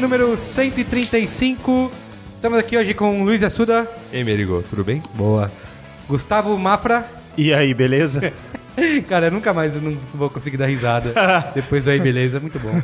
Número 135. Estamos aqui hoje com Luiz Assuda. Ei, Merigo, tudo bem? Boa. Gustavo Mafra. E aí, beleza? Cara, eu nunca mais eu não vou conseguir dar risada. Depois aí, beleza, muito bom.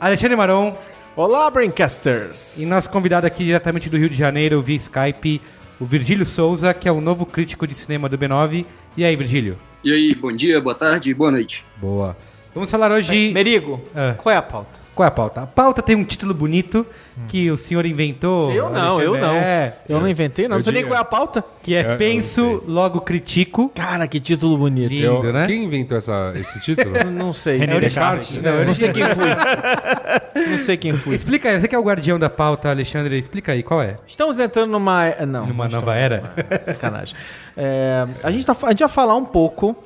Alexandre Maron. Olá, Braincasters! E nosso convidado aqui diretamente do Rio de Janeiro, via Skype, o Virgílio Souza, que é o novo crítico de cinema do B9. E aí, Virgílio? E aí, bom dia, boa tarde, boa noite. Boa. Vamos falar hoje. Merigo, Ah. qual é a pauta? Qual é a pauta? A pauta tem um título bonito que o senhor inventou. Eu não, eu não. É, Eu não inventei, não. Eu Não sei nem digo- qual é a pauta. que é Eu- eu Penso, logo critico. Cara, que título bonito. Lindo, Eu- né? Quem inventou essa, esse título? Eu Não sei. René Descartes. Não, eu Não. sei quem fui. não sei quem fui. Explica aí, você que é o guardião da pauta, Alexandre, explica aí, qual é? Estamos entrando numa... Não. Numa nova era? Sacanagem. É, a, gente tá, a gente vai falar um pouco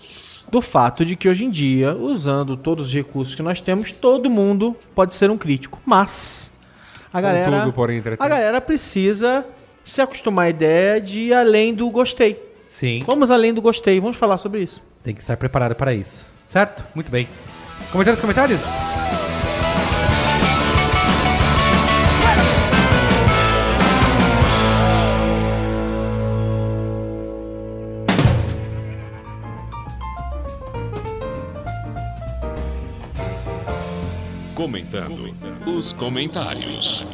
do fato de que hoje em dia, usando todos os recursos que nós temos, todo mundo pode ser um crítico. Mas a galera, Contudo, porém, a galera precisa se acostumar à ideia de ir além do gostei. Sim. Vamos além do gostei, vamos falar sobre isso. Tem que estar preparado para isso. Certo? Muito bem. Comentar nos comentários? Comentando os comentários.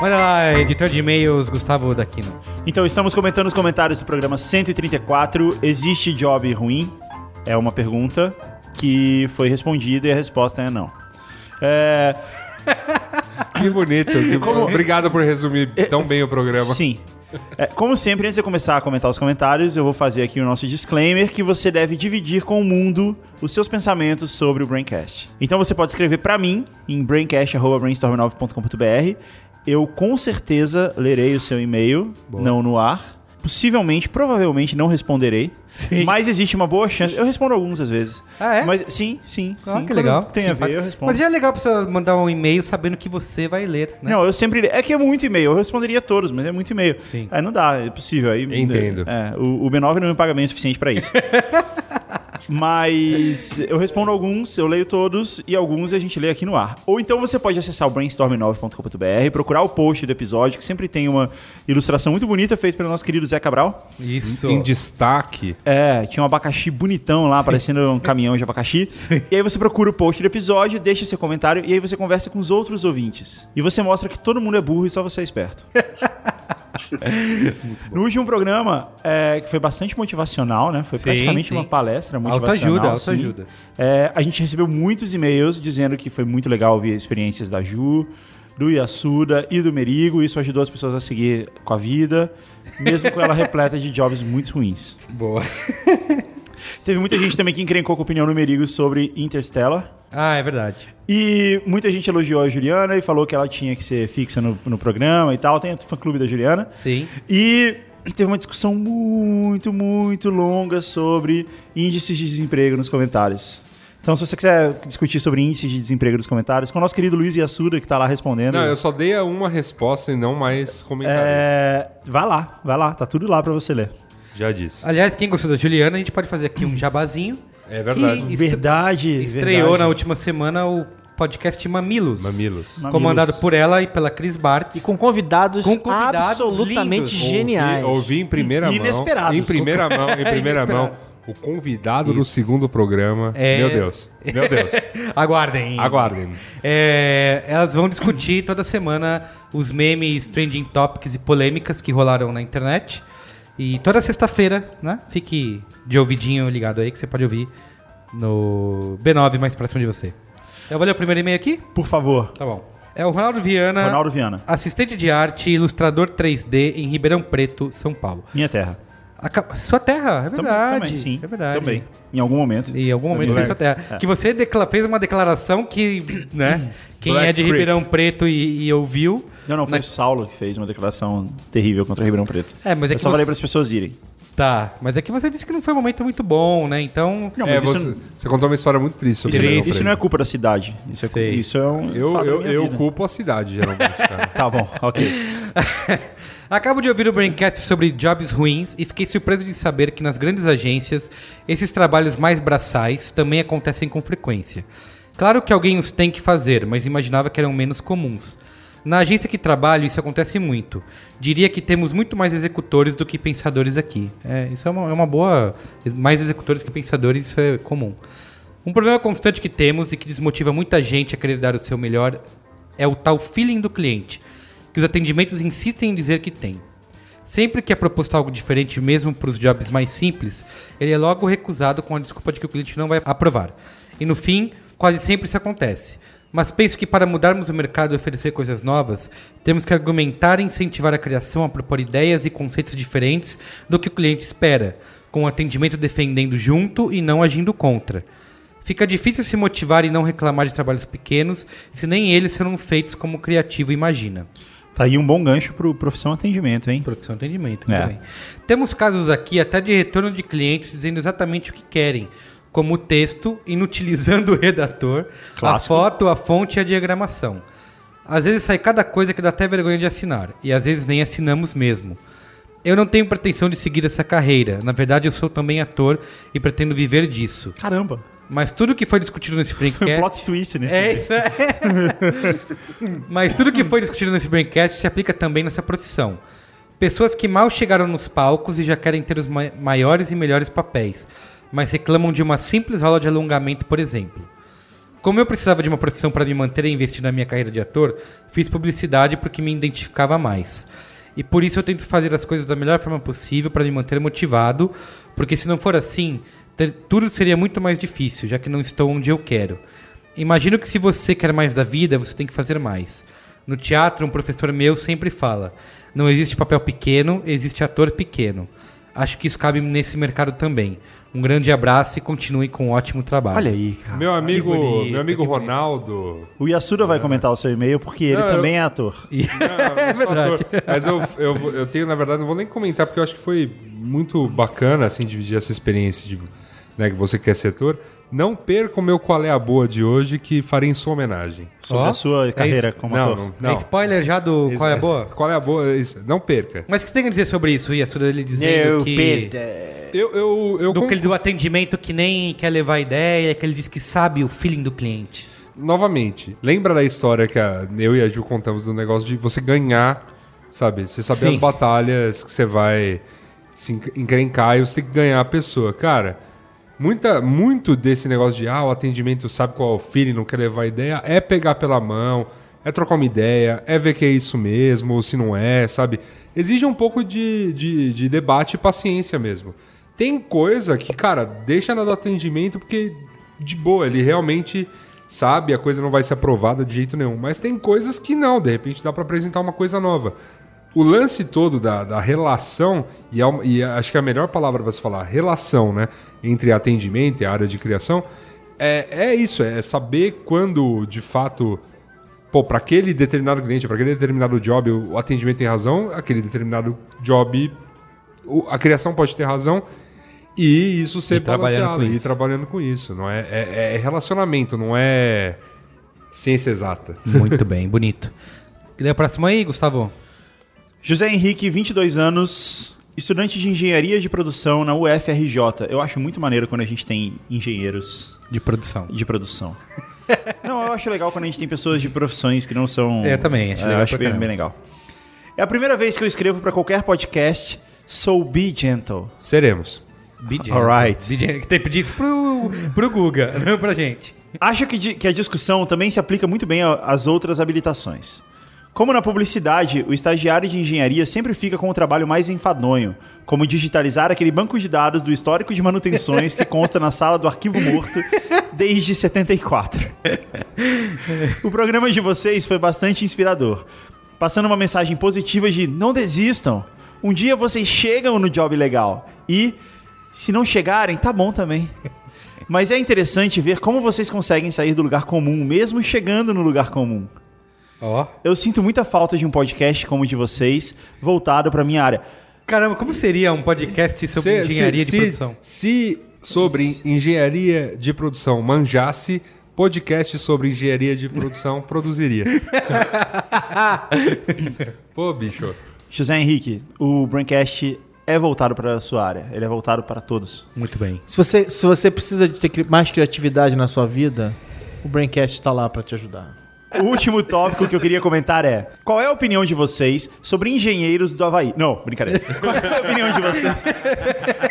Manda lá, editor de e-mails, Gustavo Daquino. Então, estamos comentando os comentários do programa 134. Existe job ruim? É uma pergunta que foi respondida e a resposta é não. É, Que bonito. que bom. Obrigado por resumir tão bem o programa. sim. É, como sempre, antes de começar a comentar os comentários, eu vou fazer aqui o nosso disclaimer que você deve dividir com o mundo os seus pensamentos sobre o Braincast. Então você pode escrever pra mim em braincast.brainstorm9.com.br. Eu com certeza lerei o seu e-mail, não no ar. Possivelmente, provavelmente não responderei. Sim. Mas existe uma boa chance. Eu respondo alguns às vezes. Ah, é? Mas sim, sim. Ah, sim. que legal. Tem a ver, eu respondo. Mas já é legal pra você mandar um e-mail sabendo que você vai ler, né? Não, eu sempre. É que é muito e-mail. Eu responderia todos, mas é muito e-mail. Sim. Aí não dá, é possível. Aí, Entendo. É, o, o B9 não me paga bem o suficiente pra isso. mas eu respondo alguns, eu leio todos e alguns a gente lê aqui no ar. Ou então você pode acessar o brainstorm9.com.br, procurar o post do episódio, que sempre tem uma ilustração muito bonita feita pelo nosso querido Zé Cabral. Isso. Em destaque. É, tinha um abacaxi bonitão lá, parecendo um caminhão de abacaxi. E aí você procura o post do episódio, deixa seu comentário e aí você conversa com os outros ouvintes. E você mostra que todo mundo é burro e só você é esperto. no último programa, é, que foi bastante motivacional, né? Foi Sim, praticamente sim. uma palestra motivacional. Autoajuda, assim. autoajuda. É, a gente recebeu muitos e-mails dizendo que foi muito legal ouvir experiências da Ju, do Yasuda e do Merigo. Isso ajudou as pessoas a seguir com a vida, mesmo com ela repleta de jobs muito ruins. Boa. Teve muita gente também que encrencou com a opinião no Merigo sobre Interstellar. Ah, é verdade. E muita gente elogiou a Juliana e falou que ela tinha que ser fixa no, no programa e tal. Tem o fã-clube da Juliana. Sim. E teve uma discussão muito, muito longa sobre índices de desemprego nos comentários. Então, se você quiser discutir sobre índices de desemprego nos comentários, com o nosso querido Luiz Yassuda, que tá lá respondendo. Não, eu só dei uma resposta e não mais comentário. é, vai lá, vai lá, tá tudo lá pra você ler. Já disse. Aliás, quem gostou da Juliana, a gente pode fazer aqui um jabazinho. É verdade. Que Verdade. Estreou verdade. na última semana o podcast Mamilos. Mamilos. Mamilos. Comandado por ela e pela Cris Bartz. E com convidados, Com convidados absolutamente lindos. geniais. Ouvi, ouvi em primeira mão. Inesperados. Em primeira mão, em primeira mão. O convidado do segundo programa. É. Meu Deus. Meu Deus. Aguardem. Aguardem. É, elas vão discutir toda semana os memes, trending topics e polêmicas que rolaram na internet. E toda sexta-feira, né? Fique de ouvidinho ligado aí que você pode ouvir no B9 mais próximo de você. Eu vou ler o primeiro e-mail aqui? Por favor. Tá bom. É o Ronaldo Viana, Ronaldo Viana. assistente de arte e ilustrador 3D em Ribeirão Preto, São Paulo. Minha terra. Sua terra, é verdade. também, sim. É verdade. Também. Em algum momento. Em algum momento fez sua terra. Que você decla- fez uma declaração que, né, quem Black é de Creek. Ribeirão Preto e, e ouviu... Não, não, foi Na- o Saulo que fez uma declaração terrível contra o Ribeirão Preto. É, mas é Eu que só falei você- para as pessoas irem. Tá, mas é que você disse que não foi um momento muito bom, né? Então... Não, É, mas isso, você, você contou uma história muito triste sobre isso, Ribeirão isso Preto. não é culpa da cidade. Isso é, Sei. isso é um. Eu, fato da eu, minha eu vida. culpo a cidade, geralmente. Tá bom, ok. Acabo de ouvir o Braincast sobre jobs ruins e fiquei surpreso de saber que nas grandes agências esses trabalhos mais braçais também acontecem com frequência. Claro que alguém os tem que fazer, mas imaginava que eram menos comuns. Na agência que trabalho, isso acontece muito. Diria que temos muito mais executores do que pensadores aqui. É, isso é uma, é uma boa. Mais executores que pensadores, isso é comum. Um problema constante que temos e que desmotiva muita gente a querer dar o seu melhor é o tal feeling do cliente, que os atendimentos insistem em dizer que tem. Sempre que é proposto algo diferente, mesmo para os jobs mais simples, ele é logo recusado com a desculpa de que o cliente não vai aprovar. E no fim, quase sempre isso acontece. Mas penso que para mudarmos o mercado e oferecer coisas novas, temos que argumentar e incentivar a criação a propor ideias e conceitos diferentes do que o cliente espera, com o atendimento defendendo junto e não agindo contra. Fica difícil se motivar e não reclamar de trabalhos pequenos, se nem eles serão feitos como o criativo imagina. Tá aí um bom gancho pro profissão atendimento, hein? Profissão atendimento, muito É. bem. Temos casos aqui até de retorno de clientes dizendo exatamente o que querem, como o texto, inutilizando o redator, a Clássico. foto, a fonte e a diagramação. Às vezes sai cada coisa que dá até vergonha de assinar, e às vezes nem assinamos mesmo. Eu não tenho pretensão de seguir essa carreira, na verdade eu sou também ator e pretendo viver disso. Caramba. Mas tudo que foi discutido nesse Foi um Braincast... plot twist nesse É isso é. Mas tudo que foi discutido nesse Braincast se aplica também nessa profissão. Pessoas que mal chegaram nos palcos e já querem ter os ma- maiores e melhores papéis, mas reclamam de uma simples aula de alongamento, por exemplo. Como eu precisava de uma profissão para me manter e investir na minha carreira de ator, fiz publicidade porque me identificava mais. E por isso eu tento fazer as coisas da melhor forma possível para me manter motivado, porque se não for assim, ter- tudo seria muito mais difícil, já que não estou onde eu quero. Imagino que se você quer mais da vida, você tem que fazer mais. No teatro, um professor meu sempre fala: não existe papel pequeno, existe ator pequeno. Acho que isso cabe nesse mercado também. Um grande abraço e continue com um ótimo trabalho. Olha aí, cara. Meu amigo, bonito, meu amigo. Ronaldo. O Yasuda vai comentar o seu e-mail porque ele Não, eu- também é ator. Não, eu sou verdade. ator. Mas eu, eu, eu tenho, na verdade, não vou nem comentar, porque eu acho que foi muito bacana, assim, dividir essa experiência de né, que você quer ser ator. Não perca o meu Qual é a Boa de hoje, que farei em sua homenagem. Sobre Ó, a sua é carreira isso. como não, ator. não, não. É spoiler já do Qual é a Boa? Qual é a boa? Isso, Não perca. Mas o que você tem a dizer sobre isso, Yasuda? Ele dizendo que... Eu, eu, eu Do, con- que- do atendimento que nem quer levar ideia, que ele diz que sabe o feeling do cliente. Novamente, lembra da história que a- eu e a Ju contamos do negócio de você ganhar, sabe? Você saber Sim. as batalhas que você vai se enc- encrencar e você tem que ganhar a pessoa. Cara, muita, muito desse negócio de ah, o atendimento sabe qual é o feeling, não quer levar ideia, é pegar pela mão, é trocar uma ideia, é ver que é isso mesmo, ou se não é, sabe? Exige um pouco de, de, de debate e paciência mesmo. Tem coisa que, cara, deixa na do atendimento porque, de boa, ele realmente sabe, a coisa não vai ser aprovada de jeito nenhum. Mas tem coisas que não, de repente dá pra apresentar uma coisa nova. O lance todo da, da relação, e, é uma- e acho que é a melhor palavra pra se falar, relação, né? Entre atendimento e a área de criação, é, é isso, é saber quando de fato pô, para aquele determinado cliente, para aquele determinado job, o atendimento tem razão, aquele determinado job, a criação pode ter razão, e isso ser E trabalhando e isso. trabalhando com isso. Não é, é, é relacionamento, não é ciência exata. Muito bem, bonito. E daí o próximo aí, Gustavo? José Henrique, 22 anos, estudante de engenharia de produção na UFRJ. Eu acho muito maneiro quando a gente tem engenheiros De produção. de produção. não, eu acho legal quando a gente tem pessoas de profissões que não são. É, eu também, acho É, legal eu acho bem, bem legal. É a primeira vez que eu escrevo para qualquer podcast. So be gentle. Seremos. BJ. Alright. BJ, que tem que pedir isso pro, pro Guga, não pra gente. Acho que, que a discussão também se aplica muito bem às outras habilitações. Como na publicidade, o estagiário de engenharia sempre fica com o trabalho mais enfadonho, como digitalizar aquele banco de dados do histórico de manutenções que consta na sala do arquivo morto desde 74. O programa de vocês foi bastante inspirador, passando uma mensagem positiva de não desistam. Um dia vocês chegam no job legal e se não chegarem, tá bom também. Mas é interessante ver como vocês conseguem sair do lugar comum, mesmo chegando no lugar comum. Ó. Eu sinto muita falta de um podcast como o de vocês, voltado pra minha área. Caramba, como seria um podcast sobre Se- engenharia se- de se- produção? Se sobre engenharia de produção manjasse, podcast sobre engenharia de produção produziria. Pô, bicho. José Henrique, o Braincast é voltado para a sua área, ele é voltado para todos. Muito bem. Se você, se você precisa de ter mais criatividade na sua vida, o Braincast tá lá pra te ajudar. O último tópico que eu queria comentar é: qual é a opinião de vocês sobre engenheiros do Havaí? Não, brincadeira. Qual é a opinião de vocês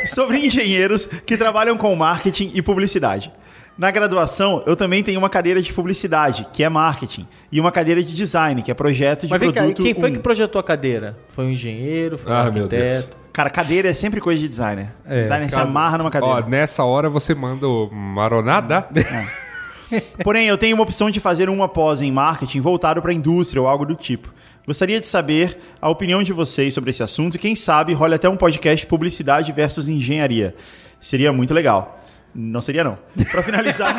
sobre engenheiros que trabalham com marketing e publicidade? Na graduação, eu também tenho uma cadeira de publicidade, que é marketing, e uma cadeira de design, que é projeto de Mas vem cá, e produto. quem foi um. que projetou a cadeira? Foi um engenheiro? Foi um Ah, meu arquiteto? Cara, cadeira é sempre coisa de designer. É, designer se cara. amarra numa cadeira. Ó, nessa hora você manda o maronada. Porém, eu tenho uma opção de fazer uma pós em marketing voltado para a indústria ou algo do tipo. Gostaria de saber a opinião de vocês sobre esse assunto e quem sabe role até um podcast publicidade versus engenharia. Seria muito legal. Não seria não. Para finalizar,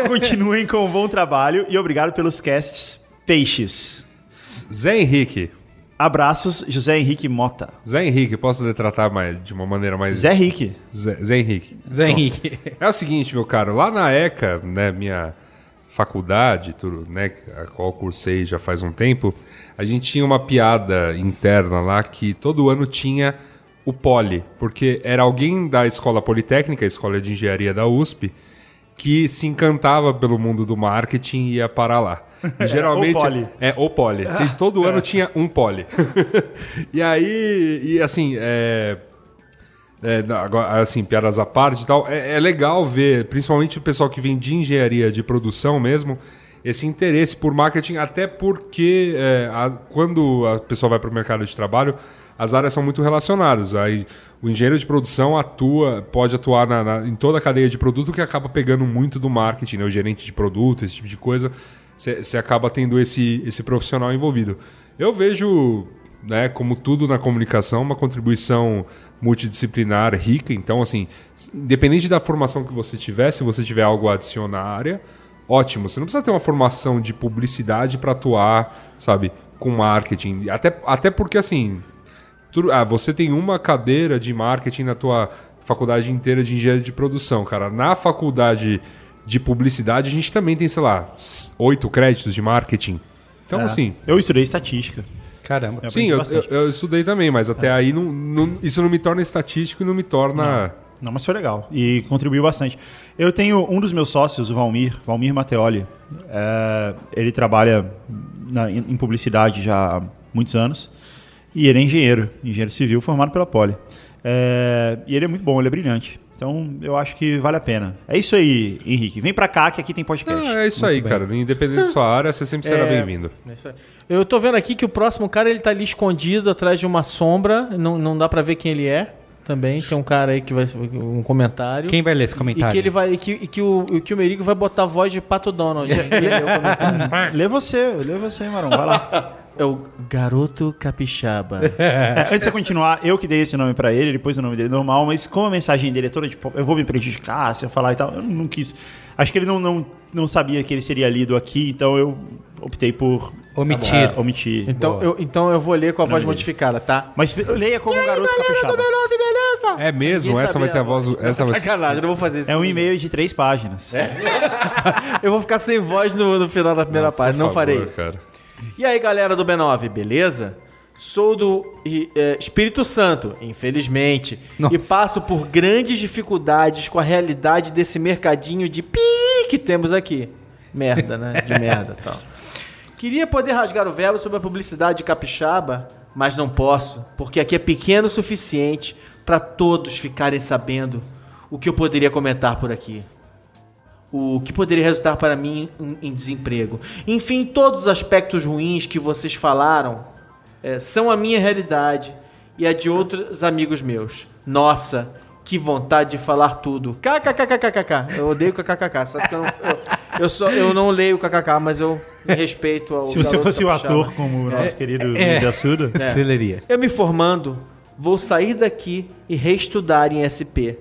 continuem com um bom trabalho e obrigado pelos casts peixes. Zé Henrique. Abraços, José Henrique Mota. Zé Henrique, posso detratar mais, de uma maneira mais. Zé Henrique. Zé, Zé Henrique. Zé Henrique. É o seguinte, meu caro, lá na ECA, né, minha faculdade, tudo, né, a qual cursei já faz um tempo, a gente tinha uma piada interna lá que todo ano tinha o poli, porque era alguém da escola politécnica, a escola de engenharia da USP, que se encantava pelo mundo do marketing e ia parar lá. E geralmente O poli. é o poli. Tem- todo ano tinha um poli. e aí, e assim, é, é, assim, piadas à parte e tal, é, é legal ver, principalmente o pessoal que vem de engenharia de produção mesmo, esse interesse por marketing, até porque é, a- quando a pessoa vai para o mercado de trabalho, as áreas são muito relacionadas. Aí, o engenheiro de produção atua, pode atuar na- na- em toda a cadeia de produto que acaba pegando muito do marketing, né? o gerente de produto, esse tipo de coisa, você acaba tendo esse, esse profissional envolvido. Eu vejo né, como tudo na comunicação, uma contribuição multidisciplinar rica. Então, assim, independente da formação que você tiver, se você tiver algo a adicionar à área, ótimo. Você não precisa ter uma formação de publicidade para atuar, sabe, com marketing. Até, até porque, assim, ah, você tem uma cadeira de marketing na tua faculdade inteira de engenharia de produção, cara. Na faculdade de publicidade, a gente também tem, sei lá, oito créditos de marketing. Então, É. assim, Eu estudei estatística. Caramba. Eu Sim, eu, eu- eu estudei também, mas até aí não, não- isso não me torna estatístico e não me torna. Não, mas foi legal e contribuiu bastante. Eu tenho um dos meus sócios, o Valmir, Valmir Mateoli. é, ele trabalha na- em em publicidade já há muitos anos e ele é engenheiro, engenheiro civil formado pela Poli. É, e ele é muito bom, ele é brilhante. Então eu acho que vale a pena. É isso aí, Henrique. Vem pra cá que aqui tem podcast. Ah, é isso aí, cara. Independente da sua área, você sempre será É. bem-vindo. Eu tô vendo aqui que o próximo cara ele tá ali escondido atrás de uma sombra, não, não dá pra ver quem ele é. Também tem um cara aí que vai um comentário. Quem vai ler esse E comentário? que ele vai e que, e que o, e que o Merigo vai botar a voz de Pato Donald. Lê você, lê você, Marão. Vai lá. é o Garoto Capixaba. É, antes de você continuar, eu que dei esse nome pra ele, pôs o nome dele normal, mas como a mensagem dele é toda tipo, eu vou me prejudicar se eu falar e tal, eu não quis. Acho que ele não, não, não sabia que ele seria lido aqui, então eu optei por Omitir. é, omitir. Então eu, então eu vou ler com a voz dele. modificada, tá? Mas leia como um garoto capixaba. beleza? É mesmo? Essa vai ser a voz. Essa vai ser... Sacanagem, eu não vou fazer isso. É um e-mail de três páginas. Eu vou ficar sem voz no, no final da primeira Por página, não favor, farei isso. Cara. E aí, galera do B9, beleza? Sou do e, é, Espírito Santo, infelizmente, Nossa. e passo por grandes dificuldades com a realidade desse mercadinho de pi que temos aqui. Merda, né? De merda e tal. Queria poder rasgar o verbo sobre a publicidade de capixaba, mas não posso, porque aqui é pequeno o suficiente para todos ficarem sabendo o que eu poderia comentar por aqui. o que poderia resultar para mim em, em desemprego. Enfim, todos os aspectos ruins que vocês falaram é, são a minha realidade e a de outros amigos meus. Nossa, que vontade de falar tudo. KKKKKK. Eu odeio KKKK. Sabe que eu não, eu, eu, só, eu não leio KKK, mas eu me respeito ao Se você fosse o ator como o nosso querido é. Luiz Assuda, Você leria. Eu me formando, vou sair daqui e reestudar em SP,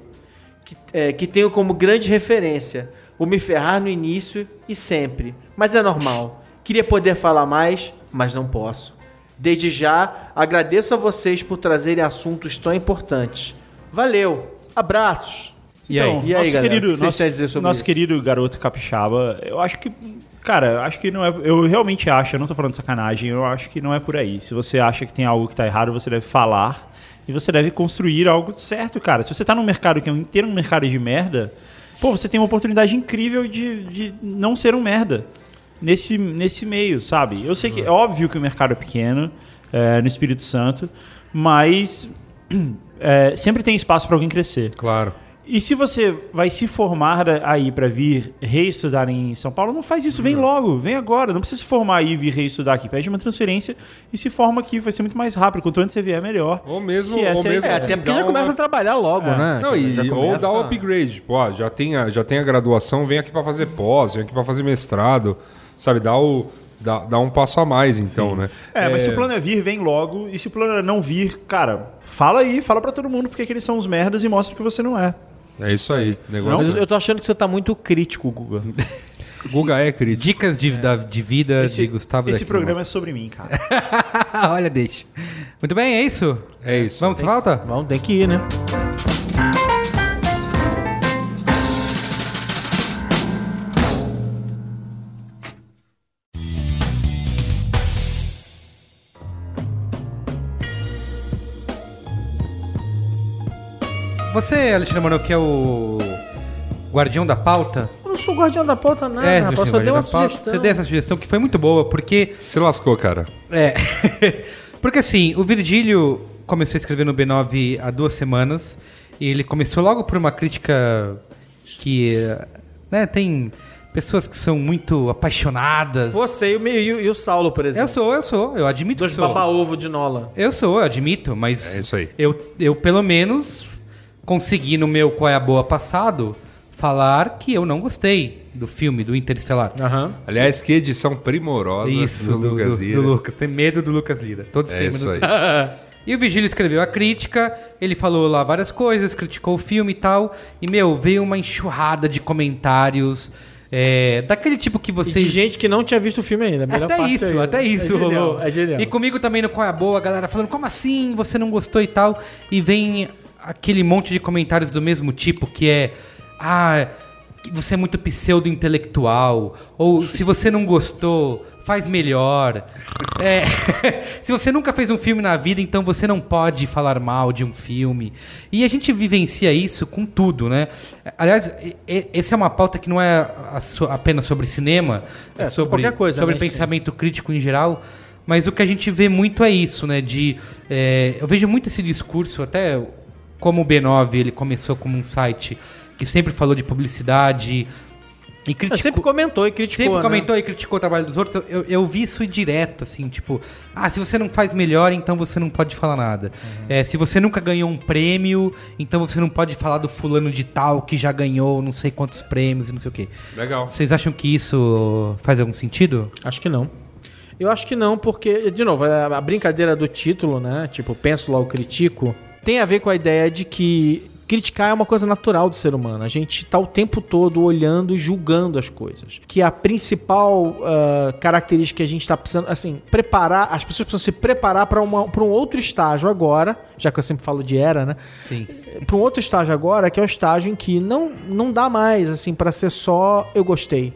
que, é, que tenho como grande referência o me ferrar no início e sempre. Mas é normal. Queria poder falar mais, mas não posso. Desde já, agradeço a vocês por trazerem assuntos tão importantes. Valeu! Abraços! E aí? Então, E aí, nosso galera, querido, o que nosso, dizer sobre nosso isso? querido garoto capixaba, eu acho que, cara, acho que não é, eu realmente acho, eu não tô falando de sacanagem, eu acho que não é por aí. Se você acha que tem algo que tá errado, você deve falar e você deve construir algo certo, cara. Se você tá num mercado que é um inteiro um mercado de merda, pô, você tem uma oportunidade incrível de, de não ser um merda nesse, nesse meio, sabe? Eu sei que é óbvio que o mercado é pequeno é, no Espírito Santo, mas é, sempre tem espaço para alguém crescer. Claro. E se você vai se formar aí para vir reestudar em São Paulo, não faz isso, vem logo, vem agora. Não precisa se formar aí e vir reestudar aqui. Pede uma transferência e se forma aqui, vai ser muito mais rápido. Quanto antes você vier, melhor. Ou mesmo- Se ou é a mesmo É, assim, até porque já uma- começa a trabalhar logo, né? Não, e, Já ou começa- dá o upgrade. Tipo, ó, já tem, a, já tem a graduação, vem aqui pra fazer pós, vem aqui pra fazer mestrado. Sabe, dá, o, dá, dá um passo a mais, então, né? É, mas se o plano é vir, vem logo. E se o plano é não vir, cara, fala aí, fala pra todo mundo porque que eles são os merdas e mostra que você não é. É isso aí. Negócio. eu, eu tô achando que você tá muito crítico, Guga. Guga é crítico. Dicas de, da- de vida de Gustavo esse daqui, programa é sobre mim, cara. mano. Olha, deixa. Muito bem, é isso? É isso. Vamos pra pauta? Vamos, tem que ir, né? Você, Alexandre Manoel, que é o guardião da pauta. Eu não sou guardião da pauta nada, é, rapaz. você Só dei uma sugestão. Você deu essa sugestão que foi muito boa, porque Se lascou, cara. É. Porque assim, o Virgílio começou a escrever no B9 há duas semanas. E ele começou logo por uma crítica que. Né, tem pessoas que são muito apaixonadas. Você e o, me- e o- e o Saulo, por Eu exemplo. sou, eu sou, eu admito Dois que sou. baba-ovo de Nola. Eu sou, eu admito, mas. É isso aí. Eu, eu pelo menos consegui no meu Qual é a Boa passado falar que eu não gostei do filme, do Interestelar. Aham. Aliás, que edição primorosa Isso, do, Lucas do, Lira. do Lucas. Tem medo do Lucas Lira. Todos É têm isso medo aí. do E o Vigílio escreveu a crítica, ele falou lá várias coisas, criticou o filme e tal. E, meu, veio uma enxurrada de comentários. é, daquele tipo que E vocês. de gente que não tinha visto o filme ainda. Até parte isso, é aí. até isso é genial, rolou. É genial. E comigo também no Qual é a Boa, a galera falando, como assim? Você não gostou e tal? E vem aquele monte de comentários do mesmo tipo, que é. Ah, você é muito pseudo-intelectual. Ou se você não gostou, faz melhor. É, se você nunca fez um filme na vida, então você não pode falar mal de um filme. E a gente vivencia isso com tudo, né? Aliás, essa é uma pauta que não é apenas sobre cinema, é, É, sobre, coisa, sobre né? pensamento crítico em geral. Mas o que a gente vê muito é isso, né? De, é, eu vejo muito esse discurso, até como o B9 ele começou como um site que sempre falou de publicidade e criticou. sempre comentou e criticou. Sempre né? comentou e criticou o trabalho dos outros. Eu, eu, eu vi isso direto, assim, tipo, ah, se você não faz melhor, então você não pode falar nada. Uhum. É, se você nunca ganhou um prêmio, então você não pode falar do fulano de tal que já ganhou não sei quantos prêmios e não sei o quê. Legal. Vocês acham que isso faz algum sentido? Acho que não. Eu acho que não, porque, de novo, a a brincadeira do título, né? Tipo, penso logo critico, tem a ver com a ideia de que criticar é uma coisa natural do ser humano. A gente tá o tempo todo olhando e julgando as coisas. Que a principal ah, característica que a gente tá precisando, assim, preparar, as pessoas precisam se preparar para um outro estágio agora, já que eu sempre falo de era, né? Sim. para um outro estágio agora, que é o estágio em que não, não dá mais, assim, para ser só eu gostei.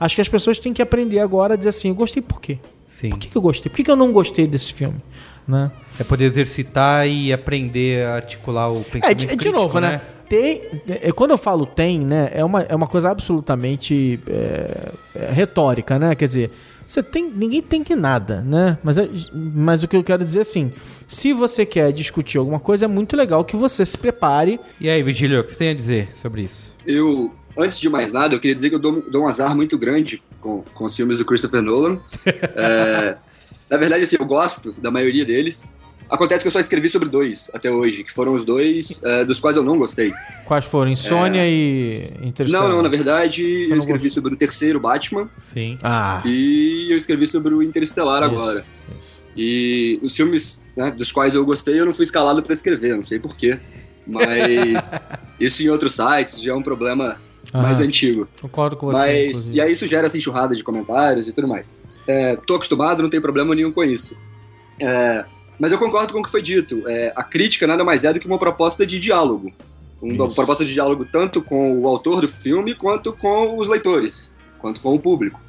Acho que as pessoas têm que aprender agora a dizer assim, eu gostei por quê? Sim. Por que, que eu gostei? Por que, que eu não gostei desse filme? Né? É poder exercitar e aprender a articular o pensamento É, de, de crítico, novo, né? Tem, é, quando eu falo tem, né, é uma, é uma coisa absolutamente é, é, retórica, né? Quer dizer, você tem, ninguém tem que nada, né? Mas, é- mas o que eu quero dizer assim, se você quer discutir alguma coisa, é muito legal que você se prepare E aí, Virgílio, o que você tem a dizer sobre isso? Eu antes de mais nada, eu queria dizer que eu dou, dou um azar muito grande com, com os filmes do Christopher Nolan. É, na verdade, assim, eu gosto da maioria deles. Acontece que eu só escrevi sobre dois até hoje, que foram os dois é, dos quais eu não gostei. Quais foram? Insônia e Interestelar? Não, não, na verdade, Você eu escrevi sobre o terceiro Batman Sim. Ah, e eu escrevi sobre o Interestelar Isso, agora. E os filmes né, dos quais eu gostei, eu não fui escalado para escrever, não sei porquê. Mas isso em outros sites já é um problema mais Aham. antigo. concordo com você. Mas, inclusive. e aí isso gera essa enxurrada de comentários e tudo mais. É, tô acostumado, não tem problema nenhum com isso. É, mas eu concordo com o que foi dito. É, a crítica nada mais é do que uma proposta de diálogo. Uma proposta de diálogo tanto com o autor do filme quanto com os leitores, quanto com o público.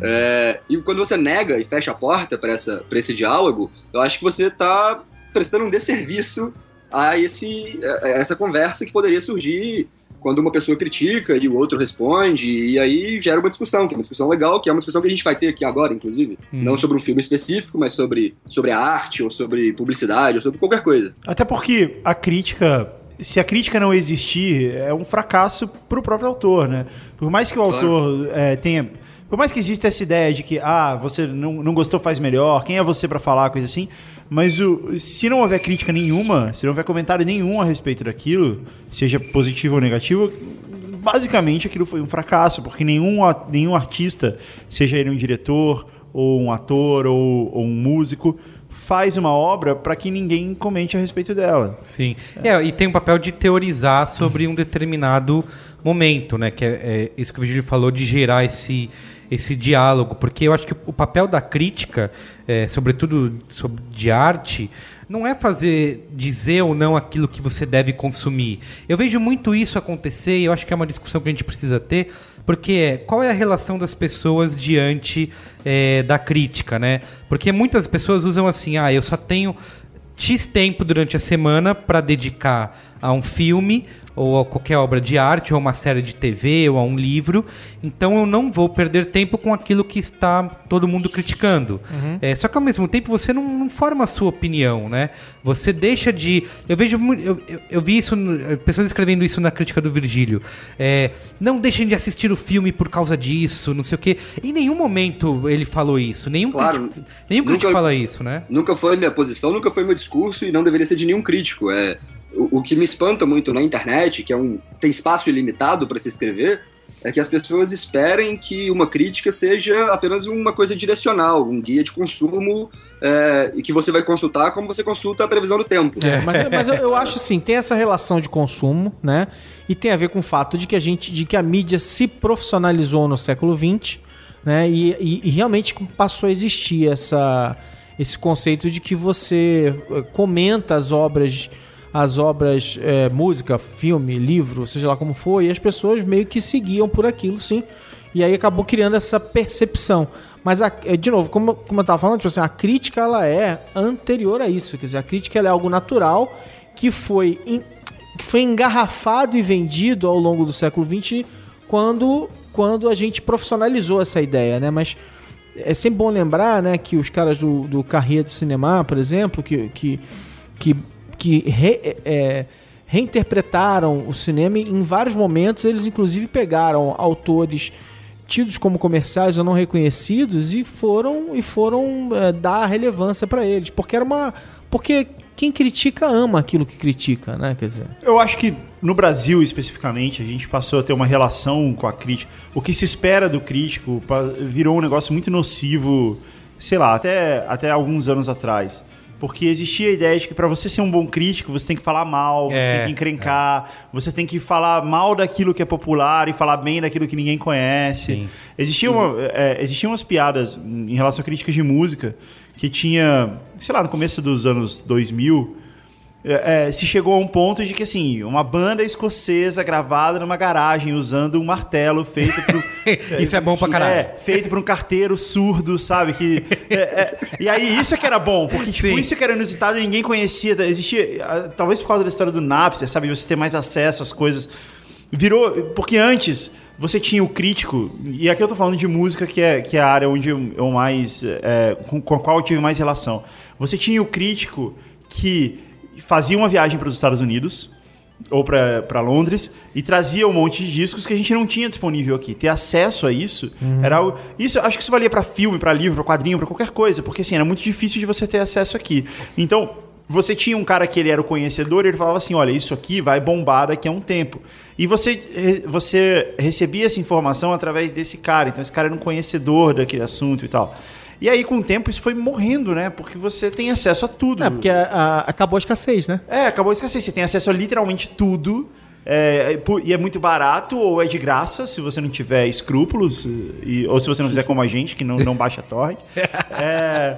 É, e quando você nega e fecha a porta para esse diálogo, eu acho que você está prestando um desserviço a, esse, a essa conversa que poderia surgir quando uma pessoa critica e o outro responde, e aí gera uma discussão, que é uma discussão legal, que é uma discussão que a gente vai ter aqui agora, inclusive. Não sobre um filme específico, mas sobre, sobre a arte, ou sobre publicidade, ou sobre qualquer coisa. Até porque a crítica, se a crítica não existir, é um fracasso pro próprio autor, né? Por mais que o Claro. autor é, tenha. Por mais que exista essa ideia de que, ah, você não, não gostou, faz melhor, quem é você pra falar, coisa assim. Mas o, se não houver crítica nenhuma, se não houver comentário nenhum a respeito daquilo, seja positivo ou negativo, basicamente aquilo foi um fracasso, porque nenhum, nenhum artista, seja ele um diretor, ou um ator, ou, ou um músico, faz uma obra para que ninguém comente a respeito dela. Sim. É, e tem um papel de teorizar sobre um determinado momento, né? Que é, é isso que o Virgílio falou de gerar esse, esse diálogo. Porque eu acho que o papel da crítica, é, sobretudo sobre, de arte, não é fazer dizer ou não aquilo que você deve consumir. Eu vejo muito isso acontecer e eu acho que é uma discussão que a gente precisa ter, porque é, qual é a relação das pessoas diante é, da crítica, né? Porque muitas pessoas usam assim, ah, eu só tenho X tempo durante a semana para dedicar a um filme ou a qualquer obra de arte, ou uma série de TV, ou a um livro. Então eu não vou perder tempo com aquilo que está todo mundo criticando. É, só que ao mesmo tempo você não, não forma a sua opinião, né? Você deixa de. Eu vejo muito. Eu, eu, eu vi isso. Pessoas escrevendo isso na crítica do Virgílio. É, não deixem de assistir o filme por causa disso, não sei o quê. Em nenhum momento ele falou isso. Nenhum Claro. crítico, nenhum crítico Nunca- fala isso, né? Nunca foi minha posição, nunca foi meu discurso e não deveria ser de nenhum crítico. É, o, que me espanta muito na internet, que é um tem espaço ilimitado para se escrever, é que as pessoas esperem que uma crítica seja apenas uma coisa direcional, um guia de consumo é, que você vai consultar como você consulta a previsão do tempo. É, mas, mas eu, eu acho assim, tem essa relação de consumo, né? E tem a ver com o fato de que a gente, de que a mídia se profissionalizou no século XX, né? E, e- e realmente passou a existir essa, esse conceito de que você eh, comenta as obras, as obras, eh, música, filme, livro, seja lá como for, e as pessoas meio que seguiam por aquilo, sim. E aí acabou criando essa percepção. Mas, a- eh, de novo, como, como eu estava falando, tipo assim, a crítica ela é anterior a isso. Quer dizer, a crítica é algo natural que foi, em- que foi engarrafado e vendido ao longo do século XX quando, quando a gente profissionalizou essa ideia, né? Mas é sempre bom lembrar, né, que os caras do, do do Cinema, por exemplo, que, que, que, que re- é, reinterpretaram o cinema em vários momentos, eles inclusive pegaram autores tidos como comerciais ou não reconhecidos e foram e foram é, dar relevância para eles, porque era uma porque quem critica ama aquilo que critica, né? Quer dizer, Eu acho que no Brasil, especificamente, a gente passou a ter uma relação com a crítica. O que se espera do crítico virou um negócio muito nocivo, sei lá, até, até alguns anos atrás. Porque existia a ideia de que para você ser um bom crítico, você tem que falar mal, você É, tem que encrencar, você tem que falar mal daquilo que é popular e falar bem daquilo que ninguém conhece. Sim. Existia uma, é, existiam umas piadas em relação a críticas de música que tinha, sei lá, no começo dos anos 2000, é, é, se chegou a um ponto de que, assim, uma banda escocesa gravada numa garagem usando um martelo feito pro... Isso é bom pra caralho. É, feito por um carteiro surdo, sabe? Que, é, é, e aí, isso é que era bom, porque, tipo, Sim. isso que era inusitado, ninguém conhecia. Existia, ah, talvez por causa da história do Napster, sabe? Você ter mais acesso às coisas. Virou... Porque antes... Você tinha o crítico, e aqui eu tô falando de música, que é, que é a área onde eu, eu mais. é, com, com a qual eu tive mais relação. Você tinha o crítico que fazia uma viagem para os Estados Unidos, ou pra Londres e trazia um monte de discos que a gente não tinha disponível aqui. Ter acesso a isso era algo. Isso, acho que isso valia pra filme, pra livro, pra quadrinho, pra qualquer coisa, porque assim, era muito difícil de você ter acesso aqui. Então, você tinha um cara que ele era o conhecedor e ele falava assim: olha, isso aqui vai bombar daqui a um tempo. E você, re- você recebia essa informação através desse cara. Então, esse cara era um conhecedor daquele assunto e tal. E aí, com o tempo, isso foi morrendo, né? Porque você tem acesso a tudo. É, porque a- a- acabou a escassez, né? É, acabou de esquecer. Você tem acesso a literalmente tudo. é, e é muito barato ou é de graça, se você não tiver escrúpulos. e- ou se você não fizer como a gente, que não, não baixa torrent. É,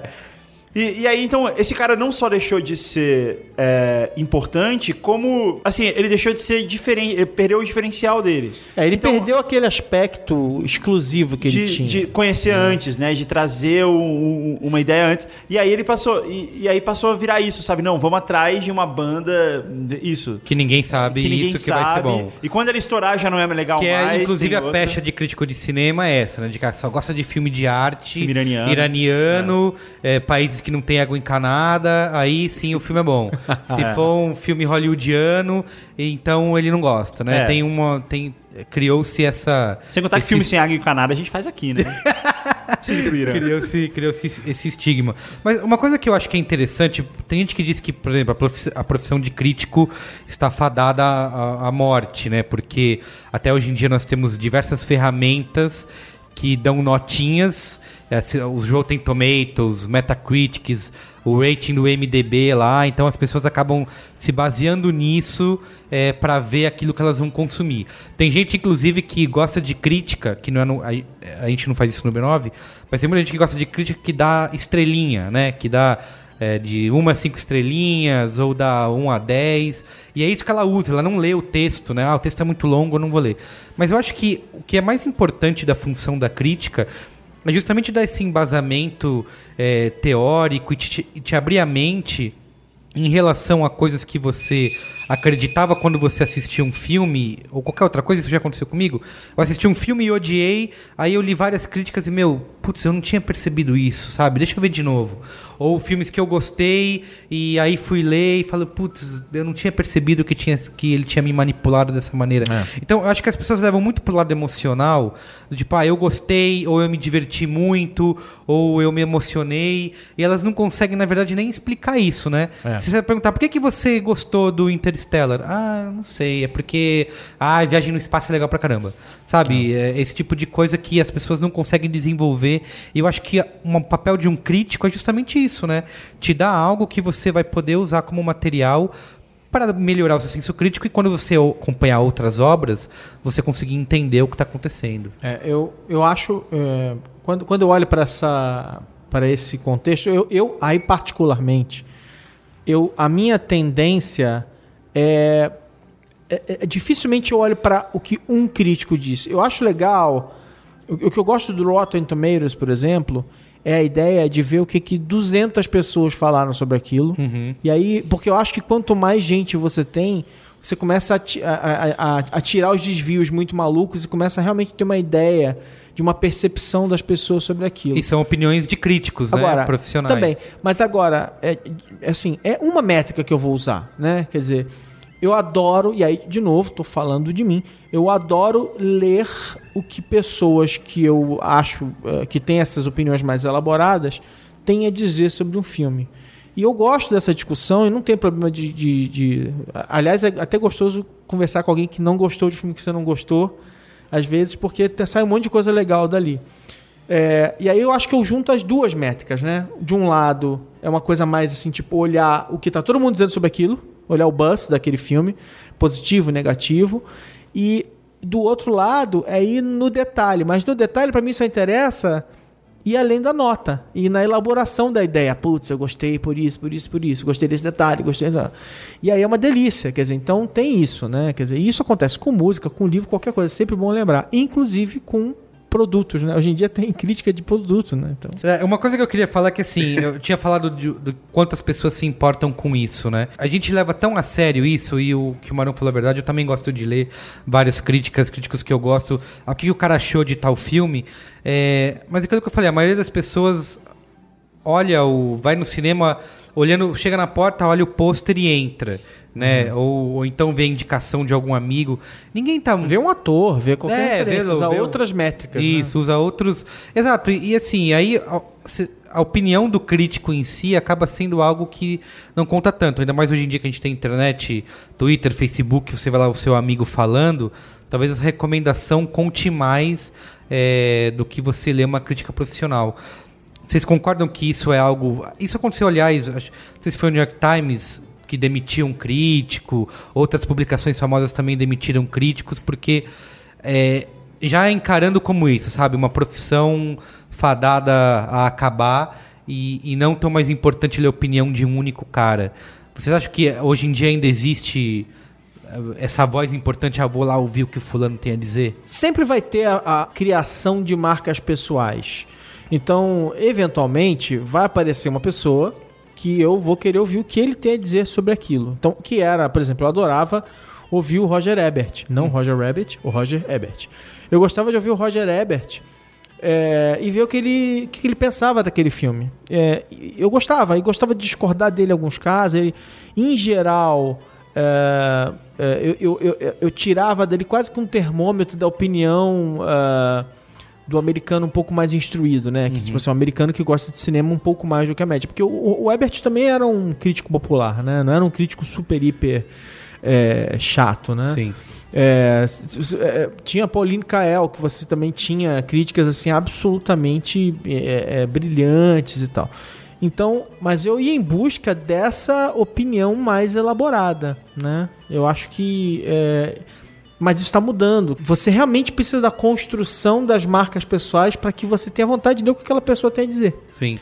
e, e aí, então, esse cara não só deixou de ser é, importante, como, assim, ele deixou de ser diferente, ele perdeu o diferencial dele. É, ele Então, perdeu aquele aspecto exclusivo que ele de, tinha. de conhecer antes, né? De trazer o- o- uma ideia antes. E aí ele passou. E, e aí passou a virar isso, sabe? Não, vamos atrás de uma banda. de- Isso. Que ninguém sabe que ninguém isso que vai ser sabe. bom. E quando ele estourar já não é legal Que mais. é, inclusive, a outra. pecha de crítico de cinema é essa, né? De cara, só gosta de filme de arte, Filme iraniano. iraniano, é, países que não tem água encanada, aí sim o filme é bom. Se É. for um filme hollywoodiano, então ele não gosta, né? É. Tem uma. Tem, Criou-se essa. Sem contar que esse- filme sem água encanada a gente faz aqui, né? Criou-se criou esse estigma. Mas uma coisa que eu acho que é interessante, tem gente que diz que, por exemplo, a profi- a profissão de crítico está fadada à- à morte, né? Porque até hoje em dia nós temos diversas ferramentas que dão notinhas. É, Os Rotten Tomatoes, Metacritics, o rating do MDB lá, então as pessoas acabam se baseando nisso é, para ver aquilo que elas vão consumir. Tem gente, inclusive, que gosta de crítica, que não é no- a, a gente não faz isso no B9, mas tem muita gente que gosta de crítica que dá estrelinha, né? Que dá é, de 1 a 5 estrelinhas ou dá 1 a 10. E é isso que ela usa, ela não lê o texto, né? Ah, o texto é muito longo, eu não vou ler. Mas eu acho que o que é mais importante da função da crítica é justamente dar esse embasamento é, teórico e te, te abrir a mente em relação a coisas que você acreditava quando você assistia um filme, ou qualquer outra coisa, isso já aconteceu comigo. Eu assisti um filme e odiei, aí eu li várias críticas e, meu, putz, eu não tinha percebido isso, sabe? Deixa eu ver de novo. Ou filmes que eu gostei e aí fui ler e falei, putz, eu não tinha percebido que, tinha, que ele tinha me manipulado dessa maneira. Então, eu acho que as pessoas levam muito pro lado emocional, do tipo, ah, eu gostei, ou eu me diverti muito, ou eu me emocionei, e elas não conseguem, na verdade, nem explicar isso, né? Você vai perguntar, por que, que você gostou do Interstellar? Ah, não sei, é porque, ah, viagem no espaço é legal pra caramba. Sabe? É esse tipo de coisa que as pessoas não conseguem desenvolver. E eu acho que um papel de um crítico é justamente isso, né? Te dar algo que você vai poder usar como material para melhorar o seu senso crítico e quando você acompanhar outras obras, você conseguir entender o que está acontecendo. É, eu, eu acho, é, quando, quando eu olho para essa para esse contexto, eu, eu aí particularmente, eu a minha tendência é, é- é- dificilmente eu olho para o que um crítico disse. Eu acho legal, o, o que eu gosto do Rotten Tomatoes, por exemplo, é a ideia de ver o que que 200 pessoas falaram sobre aquilo. E aí, porque eu acho que quanto mais gente você tem, você começa a, a, a- a- tirar os desvios muito malucos e começa a realmente ter uma ideia de uma percepção das pessoas sobre aquilo. E são opiniões de críticos, Agora, né? Profissionais. Também. Mas agora, é, é assim, é uma métrica que eu vou usar, né? Quer dizer, eu adoro, e aí, de novo, tô falando de mim, eu adoro ler o que pessoas que eu acho eh, que têm essas opiniões mais elaboradas têm a dizer sobre um filme. E eu gosto dessa discussão e não tem problema de. de- de- Aliás, é até gostoso conversar com alguém que não gostou de filme que você não gostou, às vezes, porque sai um monte de coisa legal dali. É, e aí eu acho que eu junto as duas métricas, né? De um lado, é uma coisa mais assim, tipo, olhar o que tá todo mundo dizendo sobre aquilo, olhar o buzz daquele filme, positivo, negativo. E do outro lado, é ir no detalhe. Mas no detalhe, para mim, só interessa ir além da nota. E na elaboração da ideia. Putz, eu gostei por isso, por isso, por isso. Gostei desse detalhe, gostei da... E aí é uma delícia. Quer dizer, então tem isso, né? Quer dizer, isso acontece com música, com livro, qualquer coisa. É sempre bom lembrar. Inclusive com produtos, né? Hoje em dia tem crítica de produto, né? Então... É, uma coisa que eu queria falar é que assim, eu tinha falado de, do quanto as pessoas se importam com isso, né? A gente leva tão a sério isso, e o que o Marão falou a verdade, eu também gosto de ler várias críticas, críticos que eu gosto, o que o cara achou de tal filme. É, mas aquilo que eu falei, a maioria das pessoas olha o. vai no cinema, olhando, chega na porta, olha o pôster e entra. Né? Ou, ou então vê a indicação de algum amigo. Ninguém tá. Vê um ator, vê qualquer É, referência, usa vê- outras métricas. né? Isso, usa outros. Exato, e, e assim, aí a, se- a opinião do crítico em si acaba sendo algo que não conta tanto. Ainda mais hoje em dia que a gente tem internet, Twitter, Facebook, você vai lá o seu amigo falando, talvez essa recomendação conte mais é, do que você ler uma crítica profissional. Vocês concordam que isso é algo. Isso aconteceu, aliás, acho- não sei se foi o New York Times que demitiu um crítico, outras publicações famosas também demitiram críticos, porque é, já encarando como isso, sabe? Uma profissão fadada a acabar e, e não tão mais importante a opinião de um único cara. Vocês acham que hoje em dia ainda existe eh, essa voz importante? Ah, vou lá ouvir o que o fulano tem a dizer? sempre vai ter a, a criação de marcas pessoais. Então, eventualmente, vai aparecer uma pessoa que eu vou querer ouvir o que ele tem a dizer sobre aquilo. Então, que era, por exemplo, eu adorava ouvir o Roger Ebert. Não o Roger Rabbit, o Roger Ebert. Eu gostava de ouvir o Roger Ebert é, e ver o que ele, o que ele pensava daquele filme. É, eu gostava, e gostava de discordar dele em alguns casos. Ele, em geral, é, eu, eu, eu, eu tirava dele quase que um termômetro da opinião do americano um pouco mais instruído, né? Que, tipo assim, um americano que gosta de cinema um pouco mais do que a média. Porque o, o Ebert também era um crítico popular, né? Não era um crítico super, hiper é, chato, né? Sim. É, é, tinha a Pauline Kael, que você também tinha críticas assim absolutamente é, é, brilhantes e tal. Então, mas eu ia em busca dessa opinião mais elaborada, né? Eu acho que é, mas isso está mudando. Você realmente precisa da construção das marcas pessoais para que você tenha vontade de ler o que aquela pessoa tem a dizer. Sim.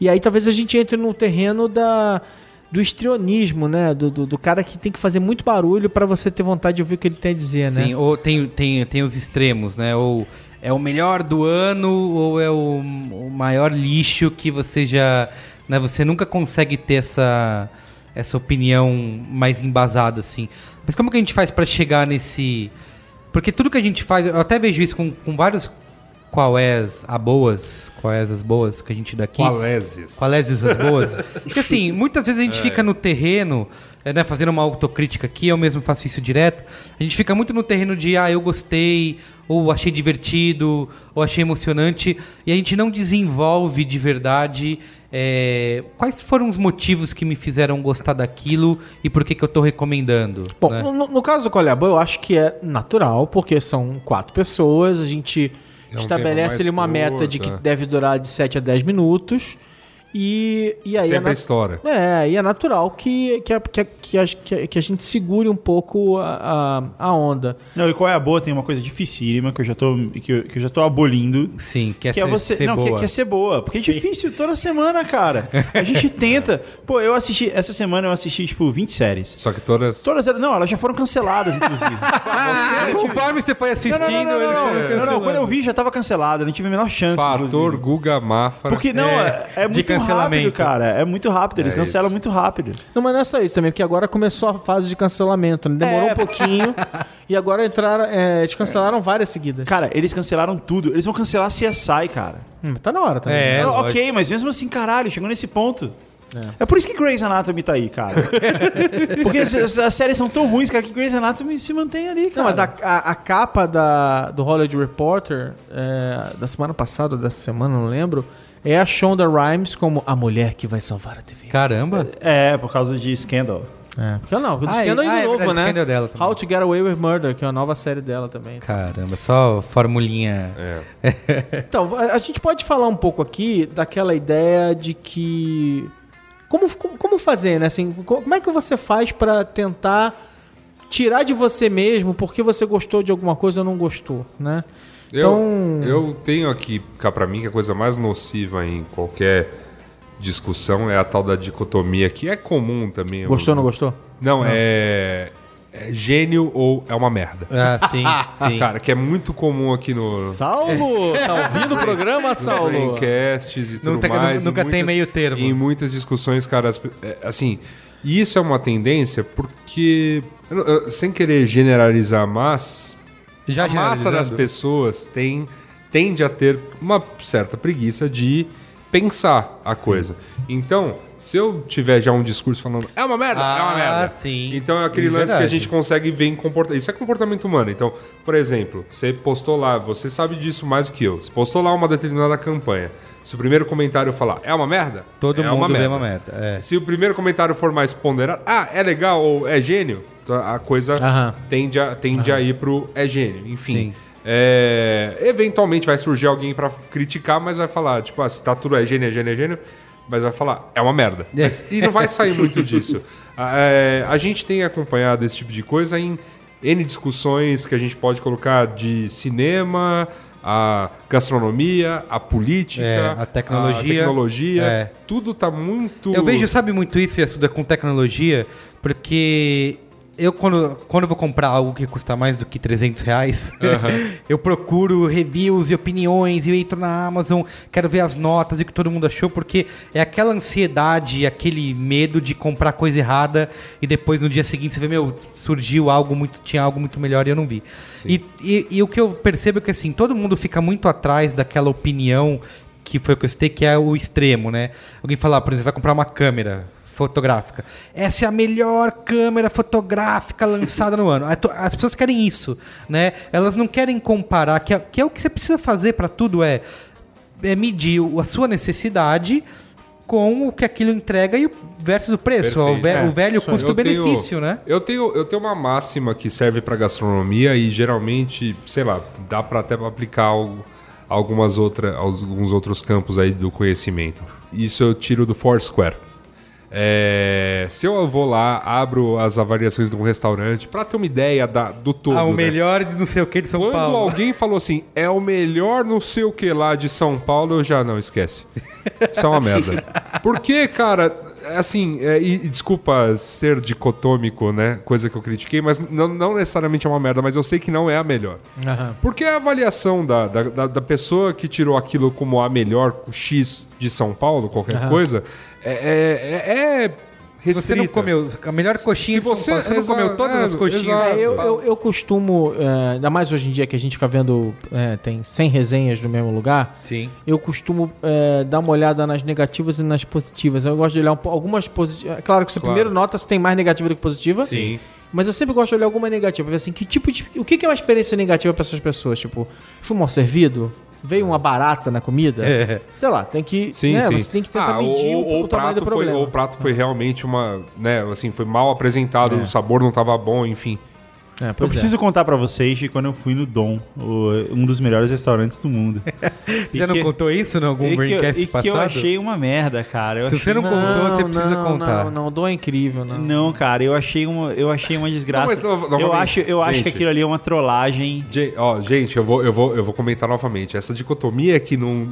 E aí talvez a gente entre no terreno da, do histrionismo, né? Do, do, do cara que tem que fazer muito barulho para você ter vontade de ouvir o que ele tem a dizer, né? Sim, ou tem, tem, tem os extremos, né? Ou é o melhor do ano, ou é o, o maior lixo que você já. Né? Você nunca consegue ter essa, essa opinião mais embasada, assim. Mas como que a gente faz pra chegar nesse. Porque tudo que a gente faz, eu até vejo isso com, com vários quais a boas, quais as boas que a gente dá aqui. Qualeses. Qualésias as boas. Porque assim, muitas vezes a gente fica no terreno, é, né, fazendo uma autocrítica aqui, eu mesmo faço isso direto. A gente fica muito no terreno de, ah, eu gostei, ou achei divertido, ou achei emocionante, e a gente não desenvolve de verdade é, quais foram os motivos que me fizeram gostar daquilo e por que, que eu tô recomendando. Bom, né? no, no caso do Colher eu acho que é natural, porque são quatro pessoas, a gente É um estabelece ali uma meta de que é. deve durar de 7 a 10 minutos. E, e aí é, Sempre a nat- história. é, e é natural que, que, a, que, a, que, a, que a- que a gente segure um pouco a, a, a onda. Não, e qual é a boa? Tem uma coisa dificílima que eu já tô, que eu, que eu já tô abolindo. Sim, quer Que é ser, você. ser não, boa. que, que é ser boa. Porque é difícil toda semana, cara. A gente tenta. Pô, eu assisti. Essa semana eu assisti, tipo, 20 séries. Só que todas. Todas elas. Não, elas já foram canceladas, inclusive. Conforme você foi assistindo, não, não, não, eles não, foram não, não, cancelando. Quando eu vi, já tava cancelado. Eu não tive a menor chance. Fator inclusive. Guga Mafra. Porque não, é, é muito cancelamento. rápido, cara. É muito rápido. Eles É cancelam isso. muito rápido. Não, mas não é só isso também, porque agora começou a fase de cancelamento. né? Demorou É. um pouquinho e agora entraram. é, eles cancelaram várias seguidas. Cara, eles cancelaram tudo. Eles vão cancelar CSI, cara. Hum, tá na hora também. É, Não, lógico. ok, mas mesmo assim, caralho, chegou nesse ponto. É. por isso que Grey's Anatomy tá aí, cara. Porque as, as- séries são tão ruins, cara, que Grey's Anatomy se mantém ali, cara. Não, mas a, a, a capa da, do Hollywood Reporter é, da semana passada, ou dessa semana, não lembro, é a Shonda Rhimes como a mulher que vai salvar a TV. Caramba. É, por causa de Scandal. É. Porque não, o Ah, Scandal é- é ah, é de novo, verdade, né? Scandal dela também. How to Get Away with Murder, que é a nova série dela também. Caramba, só formulinha. É. Então, a, a gente pode falar um pouco aqui daquela ideia de que. Como, como, como fazer, né? Assim, co- como é que você faz pra tentar tirar de você mesmo porque você gostou de alguma coisa ou não gostou, né? Eu, Então- eu tenho aqui, cá pra mim, que a coisa mais nociva em qualquer discussão é a tal da dicotomia, que é comum também. Gostou ou não gostou? Não, é, é gênio ou é uma merda. Ah, sim, sim. Cara, que é muito comum aqui no... Saulo! Tá ouvindo o programa, Saulo? braincasts e tudo Nunca- mais. nunca em tem meio termo. Em muitas discussões, cara, é, assim, e isso é uma tendência porque, eu não- eu- sem querer generalizar, mas Já a massa das pessoas tem, tende a ter uma certa preguiça de pensar a coisa. Então, Se eu tiver já um discurso falando, é uma merda, é uma Ah, merda. sim. Então é aquele É lance que a gente consegue ver em comportamento. Isso é comportamento humano. Então, por exemplo, você postou lá, você sabe disso mais do que eu. Você postou lá uma determinada campanha. Se o primeiro comentário falar, é uma merda? Todo é mundo uma merda. uma merda. É. Se o primeiro comentário for mais ponderado, ah, é legal ou é gênio, a coisa Aham. tende, a, tende a ir pro é gênio. Enfim. Sim. É, eventualmente vai surgir alguém pra criticar, mas vai falar, tipo, ah, se tá tudo é gênio, é gênio, é gênio, mas vai falar, é uma merda. Mas- e não vai sair muito disso. A- é, a gente tem acompanhado esse tipo de coisa em N discussões que a gente pode colocar de cinema, a gastronomia, a política, É, a tecnologia. tecnologia. É. Tudo tá muito. Eu vejo, sabe muito isso, Yasuda, com tecnologia, porque eu, quando, quando eu vou comprar algo que custa mais do que 300 reais, eu procuro reviews e opiniões, e eu entro na Amazon, quero ver as notas e o que todo mundo achou, porque é aquela ansiedade, aquele medo de comprar coisa errada e depois no dia seguinte você vê, meu, surgiu algo muito, tinha algo muito melhor e eu não vi. E, e, e o que eu percebo é que assim, todo mundo fica muito atrás daquela opinião que foi o que eu citei, que é o extremo, né? Alguém falar, por exemplo, vai comprar uma câmera fotográfica. Essa é a melhor câmera fotográfica lançada no ano. As pessoas querem isso, né? Elas não querem comparar, que é, que é o que você precisa fazer para tudo é, é medir o- a sua necessidade com o que aquilo entrega e o- versus o preço, o, Perfeito. ve- É, o velho custo-benefício, Eu tenho- né? Eu tenho, eu tenho uma máxima que serve para gastronomia e geralmente, sei lá, dá para até aplicar algo, algumas outra, alguns outros campos aí do conhecimento. Isso eu tiro do Foursquare. É, se eu vou lá, abro as avaliações de um restaurante para ter uma ideia da- do todo. Ah, o né? melhor de não sei o que de São Quando Paulo. alguém falou assim, é o melhor não sei o que lá de São Paulo, eu já não, esquece. Isso é uma merda. Porque, cara, assim, é, e, e desculpa ser dicotômico, né? Coisa que eu critiquei, mas não, não necessariamente é uma merda, mas eu sei que não é a melhor. Porque a avaliação da, da, da- da pessoa que tirou aquilo como a melhor o X de São Paulo, qualquer coisa, é, é, é, é Se você não restrita. comeu a melhor coxinha Se você- você não comeu todas é, as coxinhas. É, eu, eu, eu costumo, é, ainda mais hoje em dia que a gente fica vendo, é, tem 100 resenhas no mesmo lugar, Sim. eu costumo é, dar uma olhada nas negativas e nas positivas. Eu gosto de olhar um algumas positivas. É claro que você Claro. primeiro nota se tem mais negativa do que positiva. Sim. Mas eu sempre gosto de olhar alguma negativa, ver assim, que tipo de. O que é uma experiência negativa pra essas pessoas? Tipo, fui mal servido? Veio uma barata na comida? É. Sei lá, tem que. Sim, né, sim. Você tem que tentar Ah, medir ou, o, ou o tamanho do prato foi, ou o prato foi realmente uma, né, assim, foi mal apresentado, o sabor não tava bom, enfim. É, Eu é. preciso contar pra vocês que quando eu fui no Dom, o- um dos melhores restaurantes do mundo. Você já não contou isso em algum que, Braincast e que passado? eu achei uma merda, cara. Eu Se você achei- não contou, você precisa não, contar. Não, não, o dom é incrível, não. Não, cara, eu achei uma, eu achei uma desgraça. Não, mas eu acho, eu acho que gente. aquilo ali é uma trollagem. Gen- ó, gente, eu vou, eu, vou, eu vou comentar novamente. Essa dicotomia que não.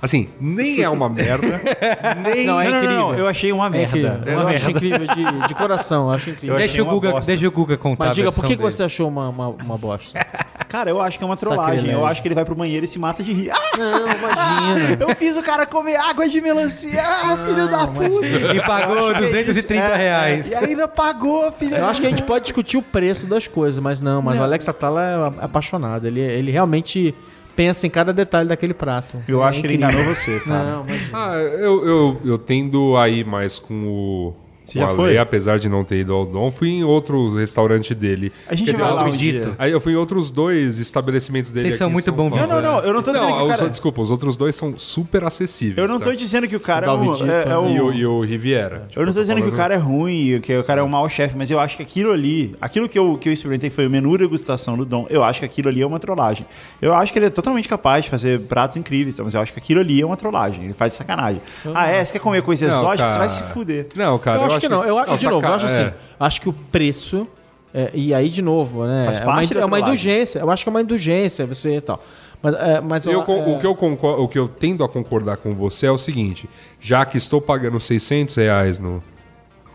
Assim, nem é uma merda, nem. Não, é não, não, incrível. não, eu achei uma É merda. incrível. uma Eu acho merda. incrível de, de coração, eu acho incrível. Deixa o, uma Guga, deixa o Guga contar. Mas diga, a por que, que você achou uma, uma, uma bosta? Cara, eu acho que é uma trollagem. Sacrilégio. Eu acho que ele vai pro banheiro e se mata de rir. Ah, Não, imagina. eu fiz o cara comer água de melancia, ah, filho da puta. E pagou 230 É, reais. E ainda pagou, filho Eu acho que a gente pode discutir o preço das coisas, mas não, mas Não. o Alex Atala é apaixonado. Ele, ele realmente pensa em cada detalhe daquele prato. Eu É acho que ele incrível. enganou você, cara. Não, mas Ah, eu, eu, eu tendo a ir mais com o. Você já foi? Apesar de não ter ido ao Dom, fui em outro restaurante dele. A gente Quer dizer, vai lá um dia. Aí eu fui em outros dois estabelecimentos dele. Vocês aqui são muito Paulo. Não, não, não. Eu não tô dizendo Não, que o os- cara... desculpa, os outros dois são super acessíveis. Eu não tô tá? dizendo que o cara é, O Davidito, é, é o... E o, e o Riviera. Eu não tô dizendo que o cara é ruim, que o cara é um mau chefe, mas eu acho que aquilo ali, aquilo que eu, que eu experimentei que foi o menu degustação do Dom, eu acho que aquilo ali é uma trollagem. Eu acho que ele é totalmente capaz de fazer pratos incríveis, mas eu acho que aquilo ali é uma trollagem. Ele faz sacanagem. Ah, é? Você quer comer coisa Não, exótica? Você vai se fuder. Não, cara, eu, acho que não. Eu acho, Não, de novo, eu saca- acho assim. é. Acho que o preço. é, e aí, de novo, né? Faz é uma, parte da é uma indulgência. Eu acho que é uma indulgência, você e tal. Mas, é, mas Eu é, o, que eu concor- o que eu tendo a concordar com você é o seguinte: já que estou pagando 600 reais no,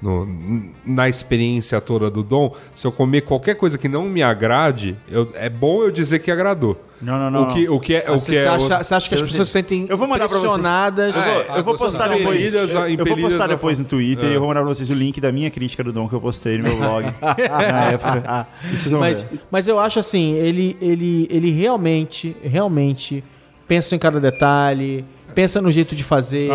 no- na experiência toda do Dom, se eu comer qualquer coisa que não me agrade, eu- é bom eu dizer que agradou. Não, não, não. O que, o que é. O Você, que é acha, outro- você acha que as pessoas se sentem Eu vou mandar pra vocês. pressionadas? Eu vou, É, eu vou postar depois. Eu, eu vou postar depois no Twitter É. e eu vou mandar pra vocês o link da minha crítica do Dom que eu postei no meu blog na época. Mas, mas eu acho assim, ele, ele, ele realmente, realmente pensa em cada detalhe. Pensa no jeito de fazer,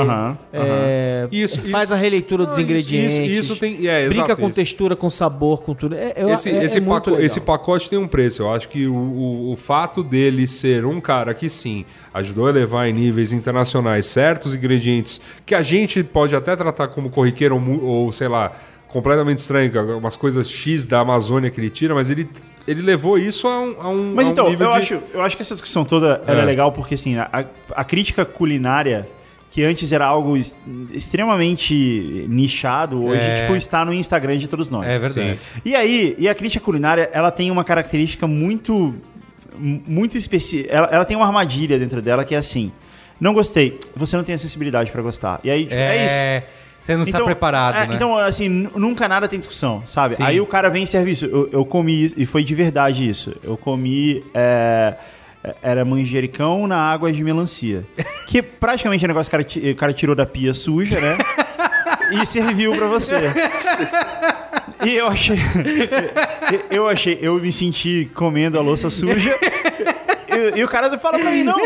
é, Isso, faz isso- a releitura dos Não, ingredientes. Isso, isso tem. É, brinca exato, com isso. textura, com sabor, com tudo. É, eu- Esse, é- esse, é muito paco- legal. esse pacote tem um preço. Eu acho que o, o, o fato dele ser um cara que sim ajudou a elevar em níveis internacionais certos ingredientes que a gente pode até tratar como corriqueiro ou, ou sei lá, completamente estranho, é umas coisas X da Amazônia que ele tira, mas ele, ele levou isso a um, a um, Mas a um então, eu, de- acho, eu acho que essa discussão toda é. É. legal porque, assim, a, a crítica culinária, que antes era algo extremamente nichado, hoje, É. tipo, está no Instagram de todos nós. É verdade. E aí, e a crítica culinária, ela tem uma característica muito muito específica. Ela, ela tem uma armadilha dentro dela que é assim: não gostei, você não tem a sensibilidade pra gostar. E aí, tipo, é, isso. É, você não está preparado, é, né? Então, assim, nu- nunca nada tem discussão, sabe? Sim. Aí o cara vem em serviço. Eu, eu comi, e foi de verdade isso. Eu comi. é, era manjericão na água de melancia. Que praticamente é um negócio que o cara, o cara tirou da pia suja, né? e serviu pra você. E eu achei. eu achei. Eu me senti comendo a louça suja. E, e o cara fala pra mim, não,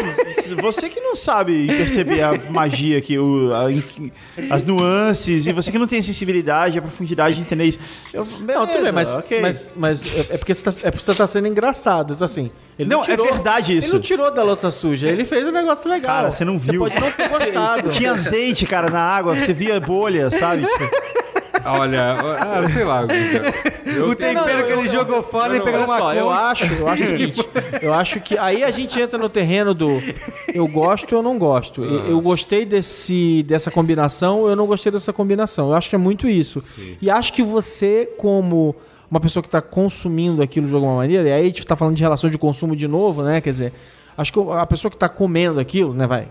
você que não sabe perceber a magia, que o, a- as nuances, e você que não tem a sensibilidade, a profundidade de entender isso. Eu, Não, tudo bem, mas, beleza, ok. mas, mas é é porque você tá, é porque você tá sendo engraçado. Então, assim, ele não, Não, é tirou, verdade isso. Ele não tirou da louça suja, ele fez um negócio legal. Cara, você não viu. Você pode não ter gostado. Tinha azeite, cara, na água, você via bolha, sabe? Tipo, Olha, ah, sei lá. Eu o tenho- tempero que ele jogou fora e pegou uma só, eu acho, eu acho o seguinte, eu acho que aí a gente entra no terreno do eu gosto ou não gosto. Eu, eu gostei desse, dessa combinação, eu não gostei dessa combinação. Eu acho que é muito isso. E acho que você, como uma pessoa que está consumindo aquilo de alguma maneira, e aí a gente está falando de relação de consumo de novo, né? Quer dizer, acho que a pessoa que está comendo aquilo, né, vai,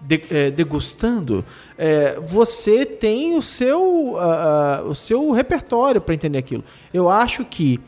degustando, eh, você tem o seu, ah, o seu repertório para entender aquilo. Eu acho que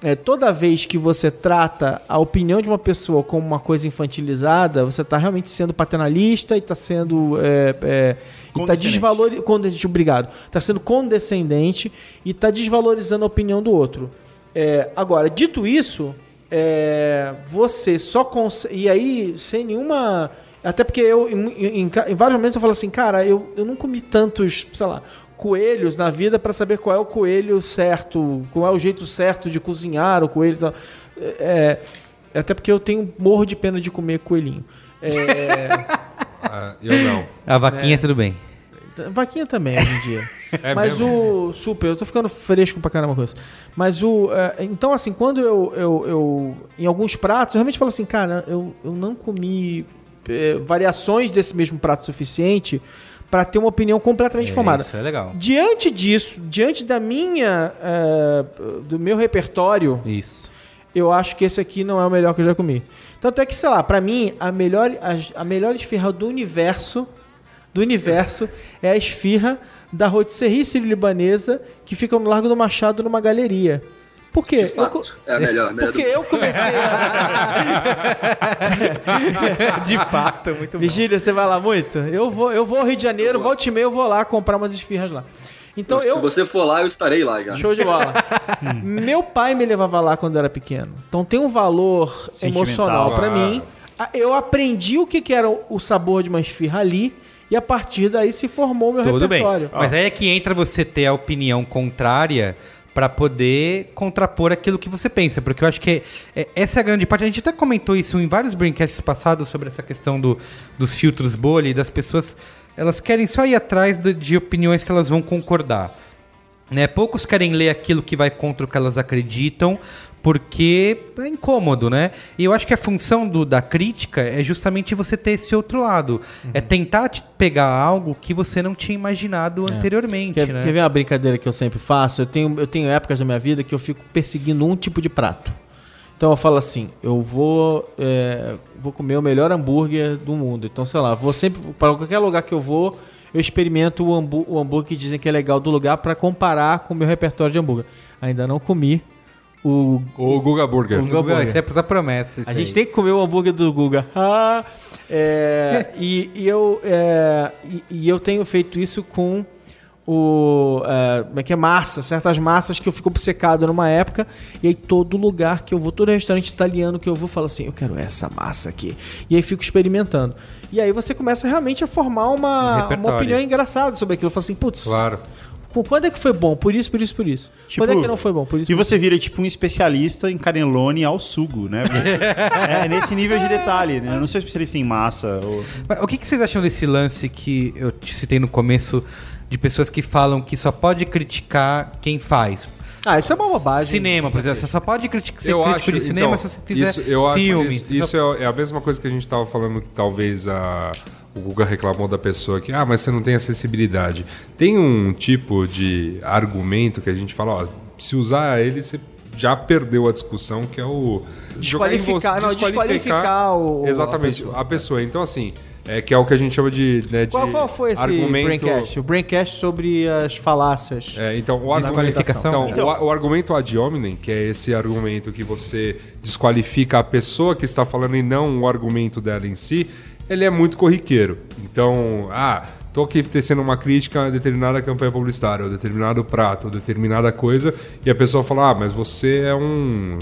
é, toda vez que você trata a opinião de uma pessoa como uma coisa infantilizada, você está realmente sendo paternalista e está sendo. É, é, tá Condescendente. desvalorizando. Obrigado. Está sendo condescendente e está desvalorizando a opinião do outro. É, agora, dito isso, é, você só consegue. E aí, sem nenhuma. Até porque eu, em, em- em vários momentos, eu falo assim, cara, eu, eu não comi tantos, sei lá, coelhos na vida para saber qual é o coelho certo, qual é o jeito certo de cozinhar o coelho e tal. É, é, até porque eu tenho morro de pena de comer coelhinho. É, Ah, eu não. A vaquinha, tudo bem. vaquinha também, hoje em dia. É Mas mesmo? o. Super, eu tô ficando fresco pra caramba com isso. Mas o. é, então, assim, quando eu, eu, eu. Em alguns pratos, eu realmente falo assim, cara, eu, eu não comi é, variações desse mesmo prato suficiente pra ter uma opinião completamente formada. Isso é legal. Diante disso, diante da minha. é, do meu repertório, Isso. eu acho que esse aqui não é o melhor que eu já comi. Tanto é que, sei lá, pra mim, a melhor, a, a melhor esfirra do universo, do universo, é a esfirra da rotisserie sírio-libanesa que fica no Largo do Machado numa galeria. Por quê? De Eu fato, é a melhor. melhor porque do... eu comecei a... De fato, muito bom. Vigília, você vai lá muito? Eu vou, eu vou ao Rio de Janeiro, volte e meia, eu vou lá comprar umas esfirras lá. Então eu... Se você for lá, eu estarei lá, já. Show de bola. Meu pai me levava lá quando eu era pequeno. Então tem um valor emocional pra Ah. mim. Eu aprendi o que era o sabor de uma esfirra ali e a partir daí se formou o meu Tudo bem. repertório. Mas aí é que entra você ter a opinião contrária pra poder contrapor aquilo que você pensa. Porque eu acho que é- essa é a grande parte. A gente até comentou isso em vários braincasts passados sobre essa questão do, dos filtros bolha e das pessoas. Elas querem só ir atrás do- de opiniões que elas vão concordar. Né? Poucos querem ler aquilo que vai contra o que elas acreditam, porque é incômodo, né? E eu acho que a função do- da crítica é justamente você ter esse outro lado. É tentar te pegar algo que você não tinha imaginado anteriormente, Quer, né? quer ver uma brincadeira que eu sempre faço? Eu tenho, eu tenho épocas da minha vida que eu fico perseguindo um tipo de prato. Então eu falo assim, eu vou, é, vou comer o melhor hambúrguer do mundo. Então, sei lá, vou sempre, para qualquer lugar que eu vou, eu experimento o, hambú- o hambúrguer que dizem que é legal do lugar para comparar com o meu repertório de hambúrguer. Ainda não comi o... O Guga Burger. O Guga Guga, Burger. Isso é pros promessa. isso A gente aí. tem que comer o hambúrguer do Guga. Ah, é, e, e eu, é, e, e eu tenho feito isso com o é, como é que é massa, certas massas que eu fico obcecado numa época e aí todo lugar que eu vou, todo restaurante italiano que eu vou, falo assim, eu quero essa massa aqui. E aí fico experimentando. E aí você começa realmente a formar uma, repertório. uma opinião engraçada sobre aquilo. Eu falo assim, putz, Claro. Quando é que foi bom? Por isso, por isso, por isso. Tipo, quando é que não foi bom? Por isso. E por você vira tipo um especialista em canelone ao sugo, né? é nesse nível de detalhe, né? Eu não sou especialista em massa. Ou... Mas o que, que vocês acham desse lance que eu te citei no começo de pessoas que falam que só pode criticar quem faz? Ah, isso é uma bobagem. Cinema, por exemplo. Você só pode criticar, ser eu crítico acho, de cinema então, se você fizer isso, eu acho filmes. Isso, isso é, é a mesma coisa que a gente estava falando que talvez a, o Guga reclamou da pessoa que, ah, mas você não tem acessibilidade. Tem um tipo de argumento que a gente fala, ó, se usar ele, você já perdeu a discussão, que é o Desqualificar- não, desqualificar o- a exatamente pessoa. a pessoa. Então assim, é que é o que a gente chama de, né, de Qual, qual foi esse argumento Braincast? O Braincast sobre as falácias. é, então, o Desqualificação. argumento, então, o, o argumento ad hominem, que é esse argumento que você desqualifica a pessoa que está falando e não o argumento dela em si, ele é muito corriqueiro. Então, ah, tô aqui tecendo uma crítica a determinada campanha publicitária, ou determinado prato, ou determinada coisa, e a pessoa fala, ah, mas você é um.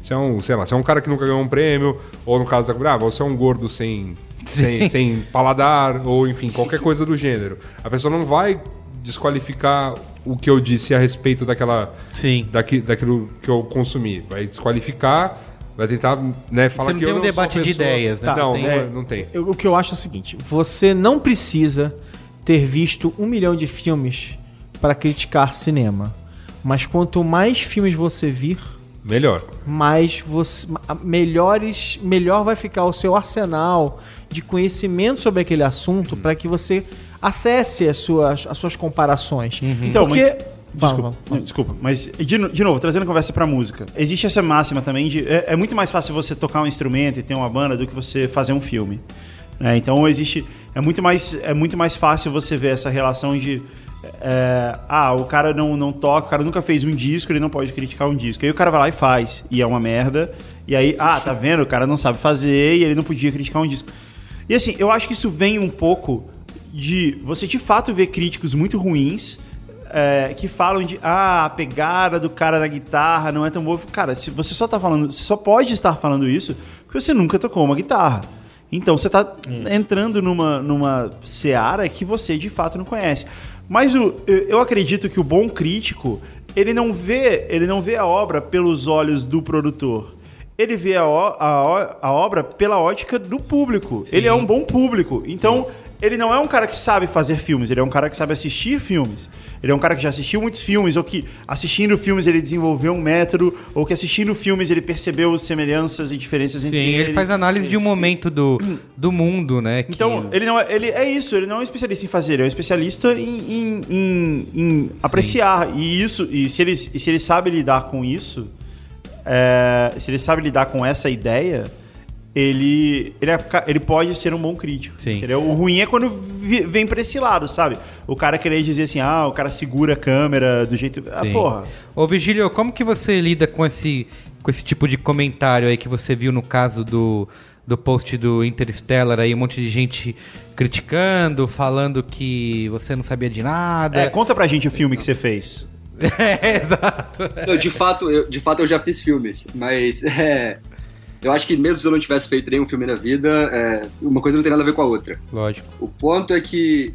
Você é um, sei lá, você é um cara que nunca ganhou um prêmio, ou no caso da. Ah, você é um gordo sem. Sem, sem paladar, ou enfim, qualquer coisa do gênero. A pessoa não vai desqualificar o que eu disse a respeito daquela Sim. daqui, daquilo que eu consumi. Vai desqualificar, vai tentar né, falar não que tem eu um não debate de pessoa- ideias, né? Não, Tem- não, é. não tem. Eu- o que eu acho é o seguinte: você não precisa ter visto um milhão de filmes para criticar cinema. Mas quanto mais filmes você vir, Melhor. mais você, melhores, melhor vai ficar o seu arsenal de conhecimento sobre aquele assunto para que você acesse as suas, as suas comparações. Então, Porque mas... Vamos, Desculpa, vamos, não, desculpa, mas de, de novo, trazendo a conversa pra música. Existe essa máxima também de. É, é muito mais fácil você tocar um instrumento e ter uma banda do que você fazer um filme. né? então existe. É muito, mais, é muito mais fácil você ver essa relação de. é, ah, o cara não, não toca, o cara nunca fez um disco, ele não pode criticar um disco. Aí o cara vai lá e faz, e é uma merda. E aí, ah, tá vendo? O cara não sabe fazer e ele não podia criticar um disco. E assim, eu acho que isso vem um pouco de você de fato ver críticos muito ruins é, que falam de ah, a pegada do cara na guitarra não é tão boa. Cara, se você só tá falando, você só pode estar falando isso porque você nunca tocou uma guitarra. Então você tá entrando numa, numa seara que você de fato não conhece. Mas o, eu acredito que o bom crítico, ele não vê, ele não vê a obra pelos olhos do produtor. Ele vê a, a, a obra pela ótica do público. Ele é um bom público. Então, ele não é um cara que sabe fazer filmes, ele é um cara que sabe assistir filmes. Ele é um cara que já assistiu muitos filmes, ou que assistindo filmes ele desenvolveu um método, ou que assistindo filmes ele percebeu semelhanças e diferenças Sim, entre ele eles. faz análise de um momento do, do mundo, né? que- Então, ele não é, ele é isso, ele não é um especialista em fazer, ele é um especialista em, em- em- em apreciar. E isso, e se ele, se ele sabe lidar com isso, é, se ele sabe lidar com essa ideia, ele, ele, é ele pode ser um bom crítico. Sim. Entendeu? O ruim é quando vi- vem pra esse lado, sabe? O cara querer dizer assim, ah, o cara segura a câmera do jeito. Ah, Sim. porra. Ô, Virgílio, como que você lida com esse, com esse tipo de comentário aí que você viu no caso do, do post do Interstellar aí, um monte de gente criticando, falando que você não sabia de nada. É, conta pra gente o filme que você fez. É, exato. Não, de fato, eu, de fato eu já fiz filmes, mas é, eu acho que mesmo se eu não tivesse feito nenhum filme na vida, é, uma coisa não tem nada a ver com a outra. Lógico. O ponto é que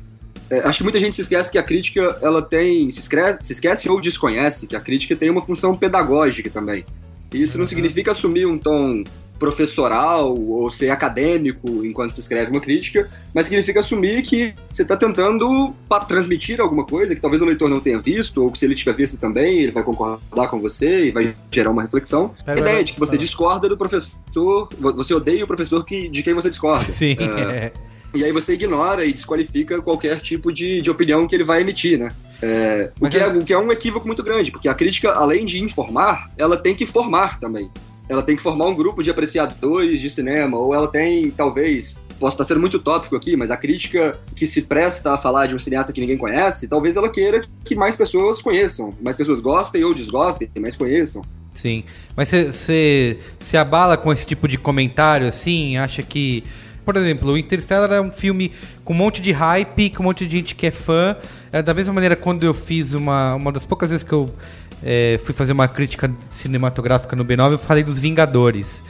é, acho que muita gente se esquece que a crítica ela tem se esquece, se esquece ou desconhece que a crítica tem uma função pedagógica também. E isso não significa assumir um tom professoral ou ser acadêmico enquanto se escreve uma crítica, mas significa assumir que você está tentando transmitir alguma coisa que talvez o leitor não tenha visto, ou que se ele tiver visto também, ele vai concordar com você e vai gerar uma reflexão. É a ideia verdade. de que você discorda do professor, vo- você odeia o professor que, de quem você discorda. Sim. É, é. e aí você ignora e desqualifica qualquer tipo de, de opinião que ele vai emitir, né? É, o, que é, é- o que é um equívoco muito grande, porque a crítica, além de informar, ela tem que formar também. Ela tem que formar um grupo de apreciadores de cinema, ou ela tem, talvez, posso estar sendo muito tópico aqui, mas a crítica que se presta a falar de um cineasta que ninguém conhece, talvez ela queira que mais pessoas conheçam, mais pessoas gostem ou desgostem, mas conheçam. Sim. Mas você se abala com esse tipo de comentário, assim? Acha que por exemplo, o Interstellar é um filme com um monte de hype, com um monte de gente que é fã. É, da mesma maneira, quando eu fiz uma, uma das poucas vezes que eu é, fui fazer uma crítica cinematográfica no B9, eu falei dos Vingadores.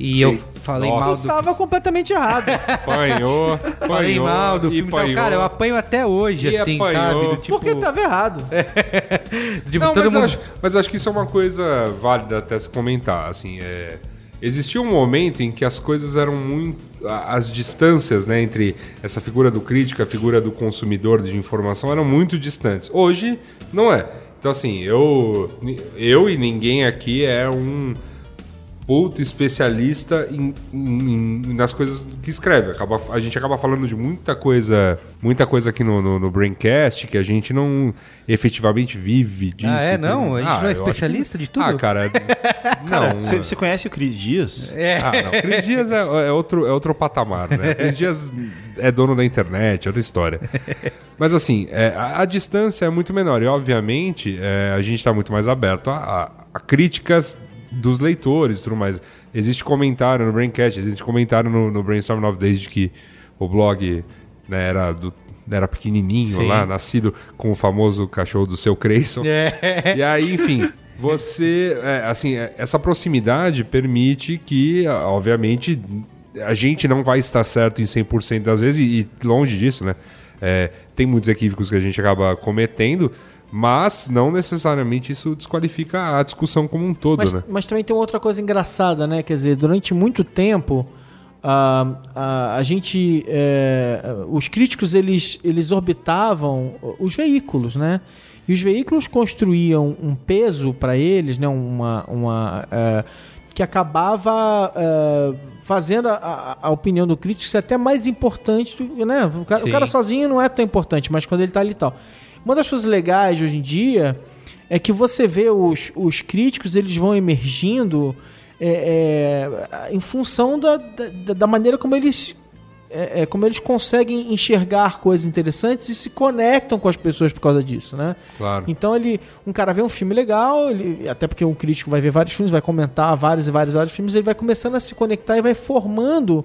E Sim. eu falei Nossa. mal do. tava completamente errado. Apanhou, Falei apanhou mal do filme. Então, apanhou. cara, eu apanho até hoje, E assim, apanhou. sabe? Do tipo, Porque tava errado. tipo, Não, todo mas, eu mundo. acho, mas eu acho que isso é uma coisa válida até se comentar. Assim, é, existia um momento em que as coisas eram muito. As distâncias né, entre essa figura do crítico e a figura do consumidor de informação eram muito distantes. Hoje, não é. Então, assim, eu, eu e ninguém aqui é um puta especialista em, em- em- nas coisas que escreve. Acaba, a gente acaba falando de muita coisa, muita coisa aqui no, no, no Braincast que a gente não efetivamente vive disso. Ah, é? Não? A gente Ah, não é acho especialista que- de tudo? Ah, cara, não. Você conhece o Cris Dias? Ah, não. Cris Dias é, é outro, é outro patamar, né? Cris Dias é dono da internet, é outra história. Mas assim, é, a, a distância é muito menor. E obviamente é, a gente está muito mais aberto a, a- a críticas dos leitores e tudo mais. Existe comentário no Braincast, existe comentário no, no Brainstorm 9 desde que o blog né, era, do, era pequenininho Sim. lá, nascido com o famoso cachorro do seu Creyson. É. E aí, enfim, você. é, assim, é, essa proximidade permite que, obviamente, a gente não vai estar certo em 100% das vezes, e, e longe disso, né? É, tem muitos equívocos que a gente acaba cometendo, mas não necessariamente isso desqualifica a discussão como um todo, Mas, né? mas também tem outra coisa engraçada, né? Quer dizer, durante muito tempo, a, a, a gente. é, os críticos eles, eles orbitavam os veículos, né? E os veículos construíam um peso para eles, né? Uma. uma é, que acabava é, fazendo a, a- opinião do crítico ser até mais importante, do- né? O cara, o cara sozinho não é tão importante, mas quando ele tá ali e tal. Uma das coisas legais hoje em dia é que você vê os, os críticos, eles vão emergindo é, é, em função da, da, da maneira como eles, é, é, como eles conseguem enxergar coisas interessantes e se conectam com as pessoas por causa disso, né? Claro. Então ele, um cara vê um filme legal, ele, até porque um crítico vai ver vários filmes, vai comentar vários e vários, vários filmes, ele vai começando a se conectar e vai formando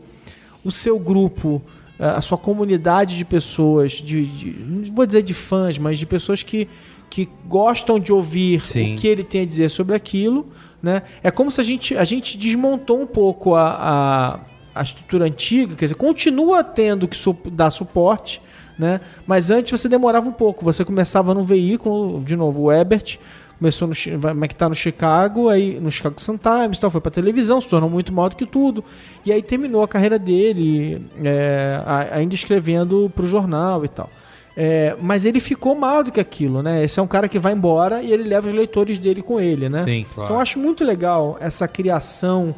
o seu grupo, a sua comunidade de pessoas, de, de- não vou dizer de fãs, mas de pessoas que, que gostam de ouvir Sim. o que ele tem a dizer sobre aquilo, né? É como se a gente, a gente desmontou um pouco a, a, a estrutura antiga, quer dizer, continua tendo que su- dar suporte, né? Mas antes você demorava um pouco, você começava num veículo, de novo, o Ebert, começou no, Chi- vai- que tá no Chicago, aí no Chicago Sun Times, tal, foi pra televisão, se tornou muito maior do que tudo, e aí terminou a carreira dele, é, ainda escrevendo pro jornal e tal. É, mas ele ficou maior do que aquilo, né? Esse é um cara que vai embora e ele leva os leitores dele com ele, né? Sim, claro. Então eu acho muito legal essa criação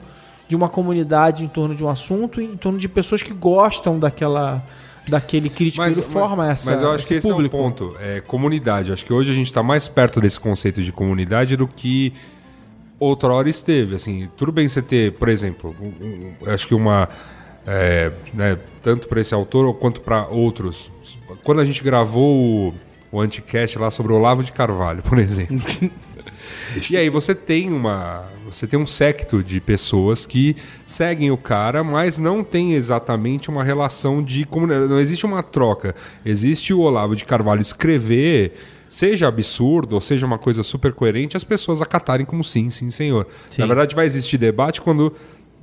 de uma comunidade em torno de um assunto, em torno de pessoas que gostam daquela daquele crítico, ele forma essa mas eu acho que esse público. é um ponto. É comunidade. Acho que hoje a gente está mais perto desse conceito de comunidade do que outrora esteve. Assim, tudo bem você ter, por exemplo, um- um- acho que uma. é, né, tanto para esse autor quanto para outros. Quando a gente gravou o, o Anticast lá sobre o Olavo de Carvalho, por exemplo. E aí você tem uma. Você tem um secto de pessoas que seguem o cara, mas não tem exatamente uma relação de comunidade. Não existe uma troca. Existe o Olavo de Carvalho escrever, seja absurdo ou seja uma coisa super coerente, as pessoas acatarem como sim, sim, senhor. Na verdade, vai existir debate quando,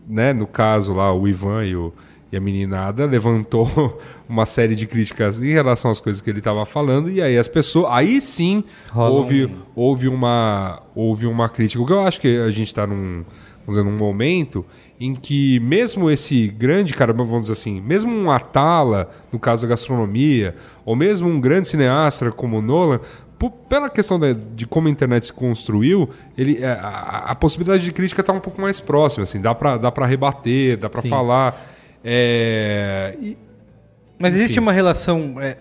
né, no caso lá, o Ivan e o. E a meninada levantou uma série de críticas em relação às coisas que ele estava falando, e aí as pessoas. Aí sim Rola houve, um- houve, uma, houve uma crítica. O que eu acho que a gente está num, dizer, num momento em que, mesmo esse grande cara, vamos dizer assim, mesmo um Atala, no caso da gastronomia, ou mesmo um grande cineasta como o Nolan, pela questão da- de como a internet se construiu, ele, a, a- a possibilidade de crítica está um pouco mais próxima. Assim, dá para dá pra rebater, dá para falar. É, e- Mas existe Enfim. uma relação é,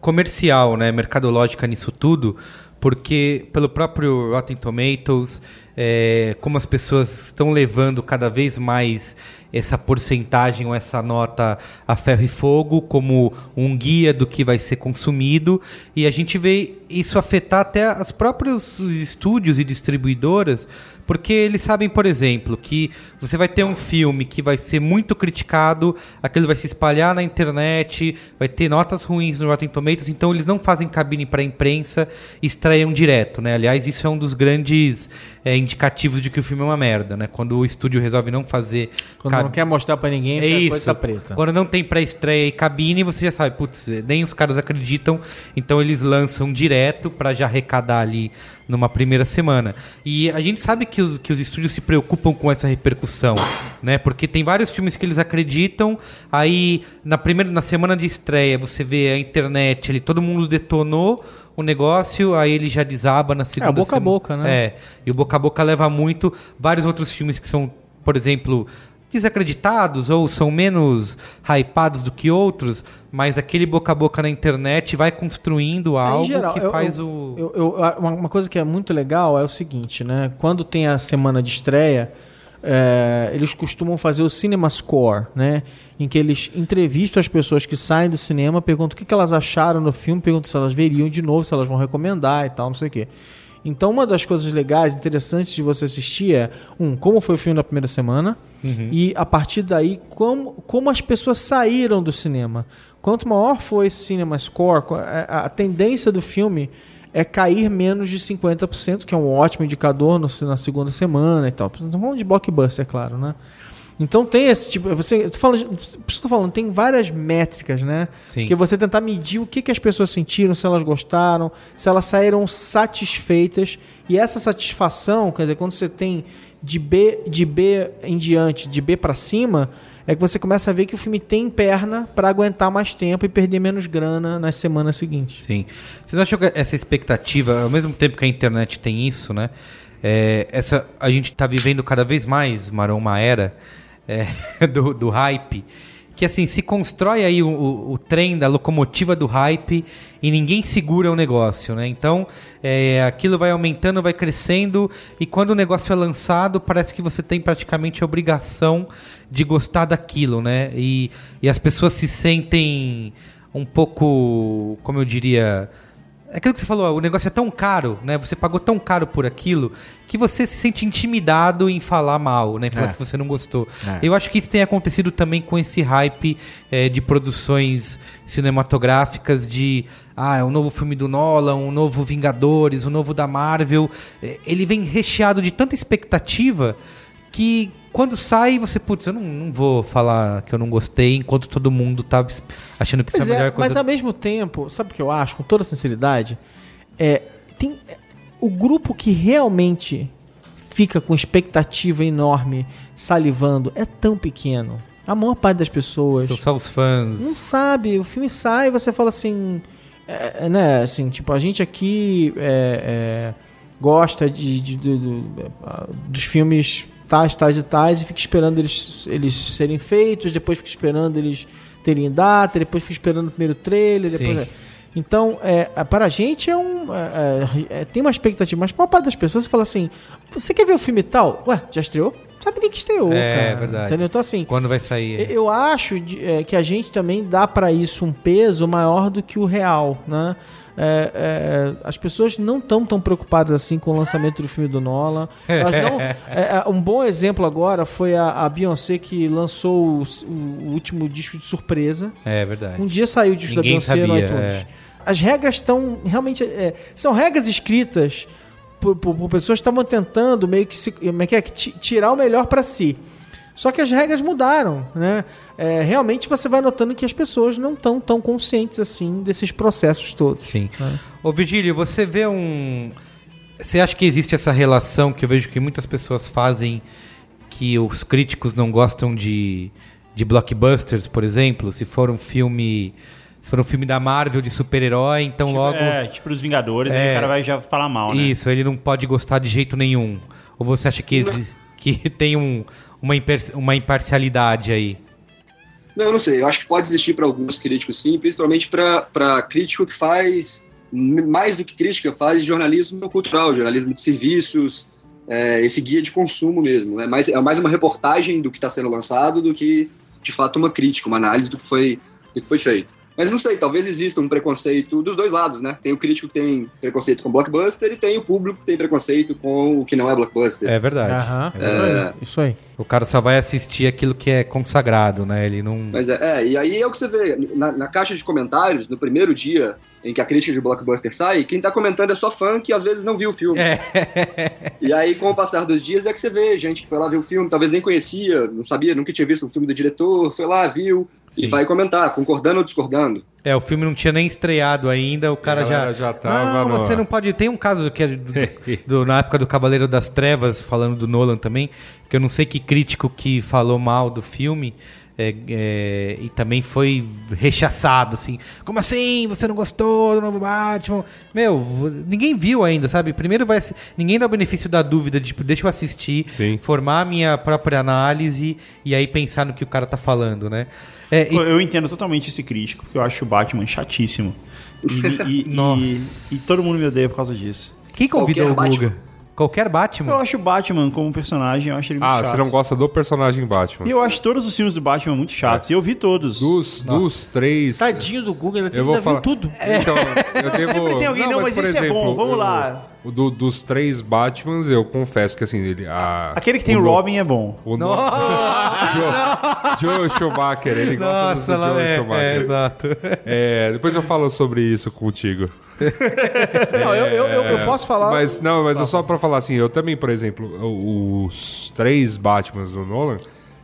comercial, né, mercadológica nisso tudo, porque pelo próprio Rotten Tomatoes, é, como as pessoas estão levando cada vez mais essa porcentagem ou essa nota a ferro e fogo como um guia do que vai ser consumido e a gente vê isso afetar até os próprios estúdios e distribuidoras porque eles sabem, por exemplo, que você vai ter um filme que vai ser muito criticado, aquilo vai se espalhar na internet, vai ter notas ruins no Rotten Tomatoes, então eles não fazem cabine para a imprensa, estreiam direto, né? Aliás, isso é um dos grandes é, indicativos de que o filme é uma merda, né? Quando o estúdio resolve não fazer Quando cab- não quer mostrar pra ninguém, é a isso. coisa tá preta. Quando não tem pré-estreia e cabine, você já sabe, putz, nem os caras acreditam, então eles lançam direto pra já arrecadar ali numa primeira semana. E a gente sabe que os, que os estúdios se preocupam com essa repercussão, né? Porque tem vários filmes que eles acreditam, aí na primeira na semana de estreia você vê a internet ali, todo mundo detonou o negócio, aí ele já desaba na segunda boca a sema- boca, né? É, e o boca a boca leva muito. Vários outros filmes que são, por exemplo, desacreditados ou são menos hypados do que outros, mas aquele boca a boca na internet vai construindo algo geral, que eu- faz eu- o. eu- uma coisa que é muito legal é o seguinte, né? Quando tem a semana de estreia, é, eles costumam fazer o Cinema Score, né? Em que eles entrevistam as pessoas que saem do cinema, perguntam o que que elas acharam no filme, perguntam se elas veriam de novo, se elas vão recomendar e tal, não sei o quê. Então, uma das coisas legais, interessantes de você assistir é, um, como foi o filme na primeira semana, e a partir daí, como, como as pessoas saíram do cinema. Quanto maior foi esse cinema score, qu- a, a tendência do filme é cair menos de 50%, que é um ótimo indicador no- na segunda semana e tal. Estamos falando de blockbuster, é claro, né? Então tem esse tipo. Você, eu tô falando, tem várias métricas, né? Sim. Que você tentar medir o que, que as pessoas sentiram, se elas gostaram, se elas saíram satisfeitas. E essa satisfação, quer dizer, quando você tem de B, de B em diante, de B para cima, é que você começa a ver que o filme tem perna para aguentar mais tempo e perder menos grana nas semanas seguintes. Sim. Vocês não acham que essa expectativa, ao mesmo tempo que a internet tem isso, né? é, essa, a gente está vivendo cada vez mais, Marão, uma era é, do, do hype. Que assim, se constrói aí o, o, o trem da locomotiva do hype e ninguém segura o negócio, né? Então, é, aquilo vai aumentando, vai crescendo, e quando o negócio é lançado, parece que você tem praticamente a obrigação de gostar daquilo, né? E, e as pessoas se sentem um pouco, como eu diria, é aquilo que você falou, o negócio é tão caro, né? Você pagou tão caro por aquilo que você se sente intimidado em falar mal, né? Em falar É. que você não gostou. É. Eu acho que isso tem acontecido também com esse hype eh, de produções cinematográficas de ah, é um novo filme do Nolan, um novo Vingadores, um novo da Marvel. Eh, Ele vem recheado de tanta expectativa que quando sai você, putz, eu não, não vou falar que eu não gostei enquanto todo mundo tá achando que isso é a é, melhor coisa. mas ao mesmo tempo, sabe o que eu acho, com toda sinceridade? É, tem, é, o grupo que realmente fica com expectativa enorme, salivando, é tão pequeno. A maior parte das pessoas São só os fãs. não sabe. O filme sai e você fala assim, é, é, né? Assim, tipo, a gente aqui é, é, gosta de, de- do- ah, dos filmes tais, tais e tais e fica esperando eles, eles serem feitos, depois fica esperando eles terem data, depois fica esperando o primeiro trailer, depois... Sim. É. Então, é, é, para a gente é um. é, é, é, tem uma expectativa, mas para a parte das pessoas você fala assim: você quer ver o filme tal? Ué, já estreou? Sabe nem que estreou, É, cara. verdade. Entendeu? Então, assim, Quando vai sair? eu acho é, que a gente também dá pra isso um peso maior do que o real, né? É, é, as pessoas não estão tão preocupadas assim com o lançamento do filme do Nolan. Não- é, é, um bom exemplo agora foi a, a Beyoncé que lançou o, o último disco de surpresa. É verdade. Um dia saiu o disco Ninguém da Beyoncé no sabia, iTunes. é. As regras estão realmente. é, são regras escritas por, por- por pessoas que estavam tentando meio que, se, é que é, que ti- tirar o melhor para si. Só que as regras mudaram, né? É, realmente você vai notando que as pessoas não estão tão conscientes assim desses processos todos. Sim. né? Ô Virgílio, você vê um. Você acha que existe essa relação que eu vejo que muitas pessoas fazem que os críticos não gostam de, de blockbusters, por exemplo? Se for um filme. Se for um filme da Marvel de super-herói, então Tipo, logo. É, tipo os Vingadores, É. aí o cara vai já falar mal, né? Isso, ele não pode gostar de jeito nenhum. Ou você acha que, exi- que tem um, uma, uma imparcialidade aí? Não, eu não sei. Eu acho que pode existir para alguns críticos, sim, principalmente para crítico que faz, mais do que crítica, faz jornalismo cultural, jornalismo de serviços, é, esse guia de consumo mesmo. É mais, é mais uma reportagem do que está sendo lançado do que, de fato, uma crítica, uma análise do que foi, do que foi feito. Mas não sei, talvez exista um preconceito dos dois lados, né? Tem o crítico que tem preconceito com blockbuster e tem o público que tem preconceito com o que não é blockbuster. É verdade. Aham, É verdade. isso aí. O cara só vai assistir aquilo que é consagrado, né? Ele não. Mas é, é, e aí é o que você vê na, na caixa de comentários, no primeiro dia em que a crítica de blockbuster sai, quem tá comentando é só fã que às vezes não viu o filme. E aí, com o passar dos dias, é que você vê gente que foi lá ver o filme, talvez nem conhecia, não sabia, nunca tinha visto o filme do diretor, foi lá, viu, e Sim. vai comentar, concordando ou discordando. É, o filme não tinha nem estreado ainda, o cara já. já tava não, no- você não pode. Tem um caso que é do- do- na época do Cavaleiro das Trevas, falando do Nolan também, que eu não sei que crítico que falou mal do filme. É, é, e também foi rechaçado, assim. Como assim? Você não gostou do novo Batman? Meu, ninguém viu ainda, sabe? Primeiro vai. Ninguém dá o benefício da dúvida, tipo, deixa eu assistir, Sim. formar a minha própria análise e aí pensar no que o cara tá falando, né? É, e- Eu- entendo totalmente esse crítico, porque eu acho o Batman chatíssimo. E, e- e- Nossa. e- e todo mundo me odeia por causa disso. Quem convidou Qualquer o Batman. Guga? Qualquer Batman? Eu acho o Batman como personagem, eu acho ele muito Ah, chato. você não gosta do personagem Batman. E eu acho todos os filmes do Batman muito chatos. E eu vi todos. Dos, dos três. Tadinho do Google, ele Eu vou ainda falar. viu tudo. Então, eu devo. Sempre tem alguém, não, mas por esse é bom, vamos eu- lá. o do- dos três Batmans, eu confesso que assim, ele. A, Aquele que tem o no- Robin é bom. O no... Joe, Joe Schumacher, ele gosta Nossa, do lá Joe é, Schumacher. é, exato. É, depois eu falo sobre isso contigo. Não, eu, eu, eu, eu posso falar. Mas não, mas é só pra falar assim, eu também, por exemplo, os três Batmans do Nolan,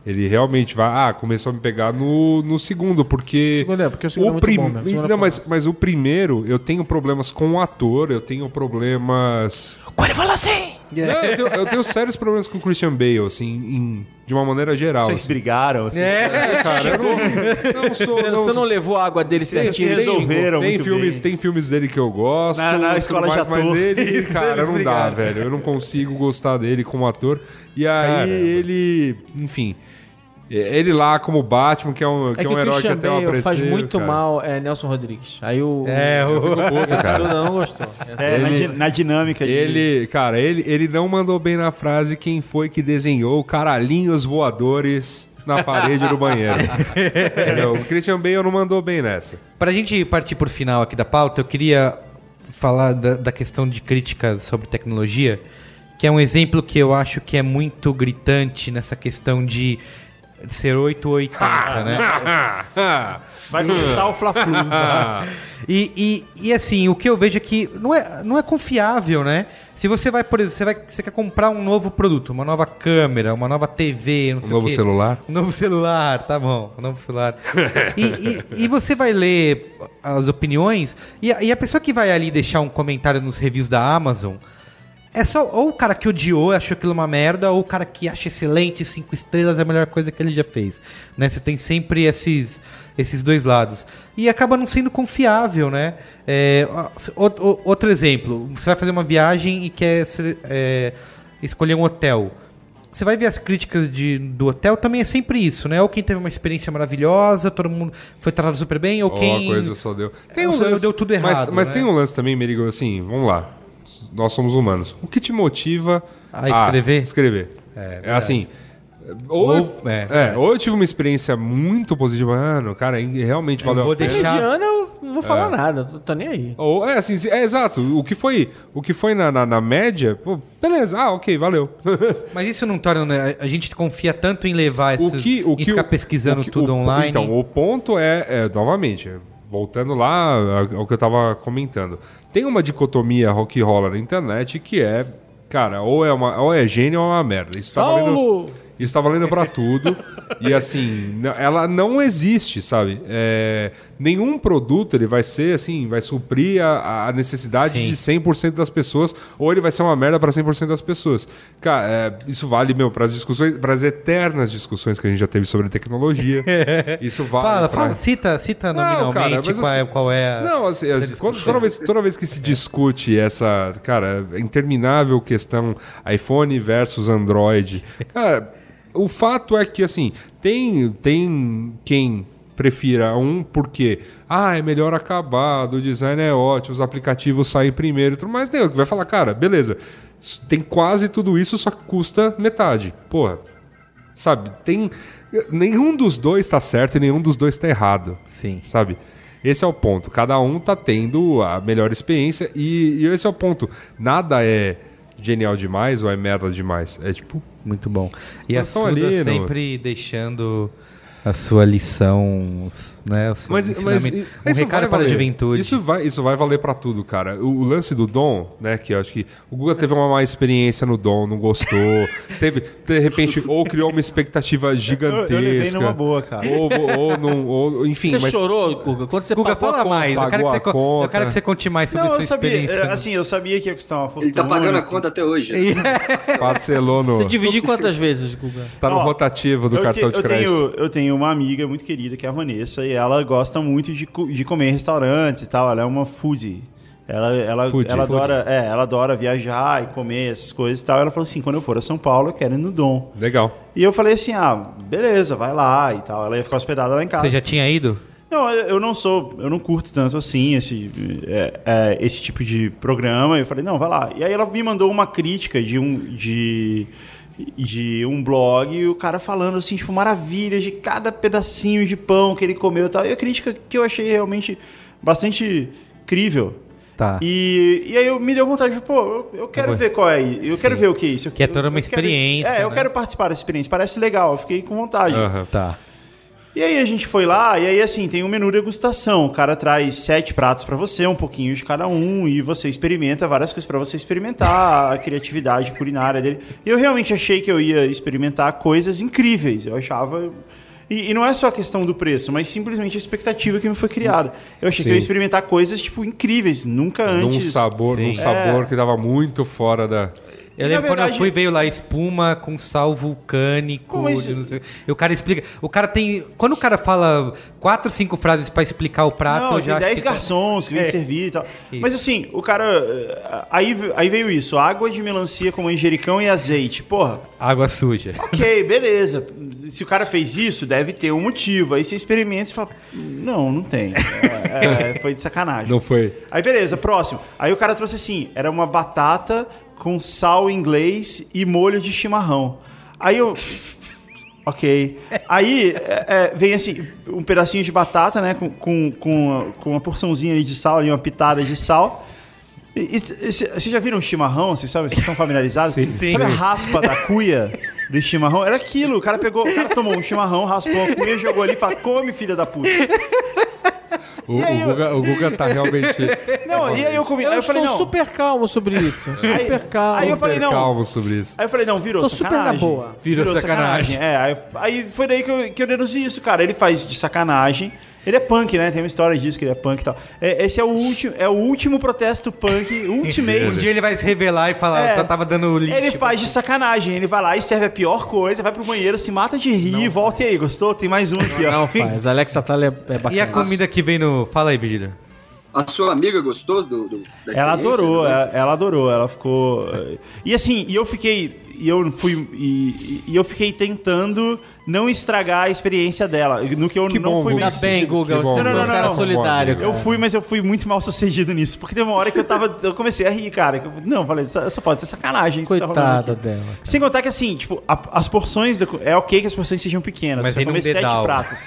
ele realmente vai, ah, começou a me pegar no, no segundo, porque Segundo é, porque o segundo é bom mesmo, o segundo é Não, mas, mas o primeiro, eu tenho problemas com o ator, eu tenho problemas Quando ele fala assim! Não, eu, tenho, eu tenho sérios problemas com o Christian Bale, assim, em- de uma maneira geral. Vocês assim. brigaram, assim. É, cara, eu não, não sou. Você, não levou a água dele certinho? tem- resolveram tem muito filmes, bem. tem filmes dele que eu gosto, Na- na tudo escola mais, de mas ator. ele, Isso, cara, eles não dá, brigaram. velho. Eu não consigo gostar dele como ator. E aí Caramba. ele, enfim, ele lá como Batman, que é um, que É é que um o herói que até eu aprecio. faz muito cara. mal é, Nelson Rodrigues. Aí o... É, o- Puta, cara. Não gostou. É, na, di- na dinâmica de- Ele, cara, ele, ele não mandou bem na frase quem foi que desenhou caralhinhos voadores na parede do banheiro. O Christian Bale não mandou bem nessa. Pra gente partir pro final aqui da pauta, eu queria falar da, da questão de crítica sobre tecnologia, que é um exemplo que eu acho que é muito gritante nessa questão de ser 8 ou 80, né? Vai começar o Fla-Flu. tá? E, e, e assim, o que eu vejo é que não é, não é confiável, né? Se você vai, por exemplo, você, vai, você quer comprar um novo produto, uma nova câmera, uma nova TV, não Um sei novo o quê. celular? Um novo celular, tá bom, um novo celular. e, e- e você vai ler as opiniões, e a, e a pessoa que vai ali deixar um comentário nos reviews da Amazon, é só ou o cara que odiou e achou aquilo uma merda, ou o cara que acha excelente, cinco estrelas é a melhor coisa que ele já fez. Né? Você tem sempre esses, esses dois lados. E acaba não sendo confiável, né? É, ó, o- o- outro exemplo, você vai fazer uma viagem e quer é, escolher um hotel. Você vai ver as críticas de, do hotel, também é sempre isso, né? Ou quem teve uma experiência maravilhosa, todo mundo foi tratado super bem, ou Ó, quem... coisa só deu. É, só deu tudo Mas, errado, mas né? tem um lance também, Merigo, assim, vamos lá. Nós somos humanos. O que te motiva A escrever? escrever. É, É, assim. Ou, Ou- eu, é. é, ou eu tive uma experiência muito positiva, mano, cara, realmente valeu vou a pena. deixar- Mediano eu não vou falar nada, tô, tô nem aí. Ou, é assim, é exato. O que foi, o que foi na, na, na média, pô, beleza, ah, ok, valeu. Mas isso não torna. né, A gente confia tanto em levar o esses. que, o em que ficar o- pesquisando o que- tudo o- online. Então, o ponto é, é, novamente, voltando lá ao que eu tava comentando. Tem uma dicotomia que rola na internet que é, cara, ou é, uma, ou é gênio ou é uma merda. Isso tá valendo, Saulo! Isso tá valendo pra tudo. e assim, ela não existe, sabe? É, nenhum produto ele vai ser assim, vai suprir a, a necessidade Sim. de 100% das pessoas, ou ele vai ser uma merda pra 100% das pessoas. Cara, é, isso vale, meu, para as discussões, para as eternas discussões que a gente já teve sobre tecnologia. isso vale. Fala, pra- fala, cita, cita Não, nominalmente cara, qual, é, assim- qual é a. Não, assim, assim, quando- toda, vez, toda vez que se discute essa, cara, interminável questão iPhone versus Android, cara, o fato é que, assim, tem, tem quem prefira um porque, ah, é melhor acabado, o design é ótimo, os aplicativos saem primeiro, e tudo mais que vai falar, cara, beleza, Tem quase tudo isso, só que custa metade. Porra. Sabe? Tem. Nenhum dos dois tá certo e nenhum dos dois tá errado. Sim. Sabe? Esse é o ponto. Cada um tá tendo a melhor experiência e, e esse é o ponto. Nada é genial demais ou é merda demais. É tipo. Muito bom. E a Mas Suda ali no- sempre deixando a sua lição, né? O seu Mas, mas ensinamento. um isso recado vai para a valer. juventude. Isso vai, isso vai valer pra tudo, cara. O, o lance do Dom, né? Que eu acho que o Guga teve uma má experiência no Dom, não gostou. teve, de repente, ou criou uma expectativa gigantesca. Eu- eu levei numa boa, cara. Ou, ou, não, ou enfim, Você mas. chorou, Guga? Quando você Guga, fala conta? mais. Eu quero, que você, eu quero que você conte mais sobre Não, sua eu sabia, experiência. é, assim, eu sabia que ia custar uma fortuna. Ele tá pagando a conta até hoje. Parcelou no. Você dividiu quantas vezes, Guga? Tá no Ó, rotativo do cartão de crédito. tenho, eu tenho uma amiga muito querida que é a Vanessa e ela gosta muito de, de comer em restaurantes e tal. Ela é uma foodie. Ela, ela, ela, adora, é, ela adora viajar e comer essas coisas e tal. Ela falou assim: quando eu for a São Paulo, eu quero ir no Dom. Legal. E eu falei assim: ah, beleza, vai lá e tal. Ela ia ficar hospedada lá em casa. Você já tinha ido? Não, eu eu não sou, eu não curto tanto assim esse, é, é, esse tipo de programa. Eu falei, não, vai lá. E aí ela me mandou uma crítica de um, de, de um blog, e o cara falando assim, tipo, maravilhas de cada pedacinho de pão que ele comeu e tal. E a crítica que eu achei realmente bastante crível. Tá. E, e aí eu me deu vontade de, pô, eu, eu quero vou- ver qual é isso. Eu Sim. quero ver o que é isso. Eu- Que é toda uma eu quero- experiência, É, eu né? quero participar dessa experiência. Parece legal, eu fiquei com vontade. Aham. Tá. E aí a gente foi lá, e aí assim, tem um menu degustação. O cara traz sete pratos pra você, um pouquinho de cada um, e você experimenta várias coisas pra você experimentar a criatividade culinária dele. E eu realmente achei que eu ia experimentar coisas incríveis. Eu achava. E, e não é só a questão do preço, mas simplesmente a expectativa que me foi criada. Eu achei que eu ia Sim. experimentar coisas, tipo, incríveis. Nunca Num antes. sabor, Sim. num sabor É. que tava muito fora da. Eu E, lembro na quando eu verdade- fui, veio lá espuma com sal vulcânico. De não sei- E o cara explica. O cara tem. Quando o cara fala quatro, cinco frases pra explicar o prato, Não, eu já tem acho 10 que tá- garçons que vem É. servir e tal. Isso. Mas assim, o cara. Aí, aí veio isso: água de melancia com manjericão e azeite. Porra, Água suja. ok, beleza. Se o cara fez isso, deve ter um motivo. Aí você experimenta e fala: Não, não tem. É, é, foi de sacanagem. Não foi. Aí beleza, próximo. Aí o cara trouxe assim: era uma batata com sal inglês e molho de chimarrão. Aí eu. Ok. Aí é, é, vem assim, um pedacinho de batata, né? Com, com, com, com uma porçãozinha ali de sal, ali, uma pitada de sal. E- e Vocês já viram chimarrão? Vocês sabem? Vocês estão familiarizados? Sim. Sabe a raspa da cuia do chimarrão? Era aquilo. O cara pegou, o cara tomou um chimarrão, raspou a cuia, jogou ali e falou: come, filha da puta. O, o eu- Guga, o Guga tá realmente. Não, e aí eu comi. Eu, aí eu estou falei: não. super calmo sobre isso. Super calmo. aí eu falei, super não. calmo sobre isso. Aí eu falei, não, virou Tô super sacanagem. na boa. Virou sacanagem. É, aí, aí foi daí que eu, que eu deduzi isso, cara. Ele faz de sacanagem. Ele é punk, né? Tem uma história disso, que ele é punk e tal. É, esse é o último, é o último protesto punk, Um ultimate. dia ele vai se revelar e falar, É. só tava dando lixo. Ele faz de sacanagem, ele vai lá e serve a pior coisa, vai pro banheiro, se mata de rir, volta e aí, gostou? Tem mais um aqui, ó. Não faz. Alexa Thaler é, é bacana. E a comida que vem no. Fala aí, Virgílio. A sua amiga gostou do, do- da Ela adorou, Não? ela, ela adorou, ela ficou. E assim, e eu fiquei. E eu fui. E, e eu fiquei tentando não estragar a experiência dela. No que eu Que não bom, fui Guga. bem Tá. Que bom, Você Não, não, um não, cara não. solidário. Boa, Eu cara. fui, mas eu fui muito mal sucedido nisso. Porque teve uma hora que eu tava. Eu comecei a rir, cara. que eu- Não, eu falei, só pode ser sacanagem. tá Coitada aqui. dela. Sem contar que assim, tipo, a- as porções. do- é ok que as porções sejam pequenas. Mas você comer sete pratos.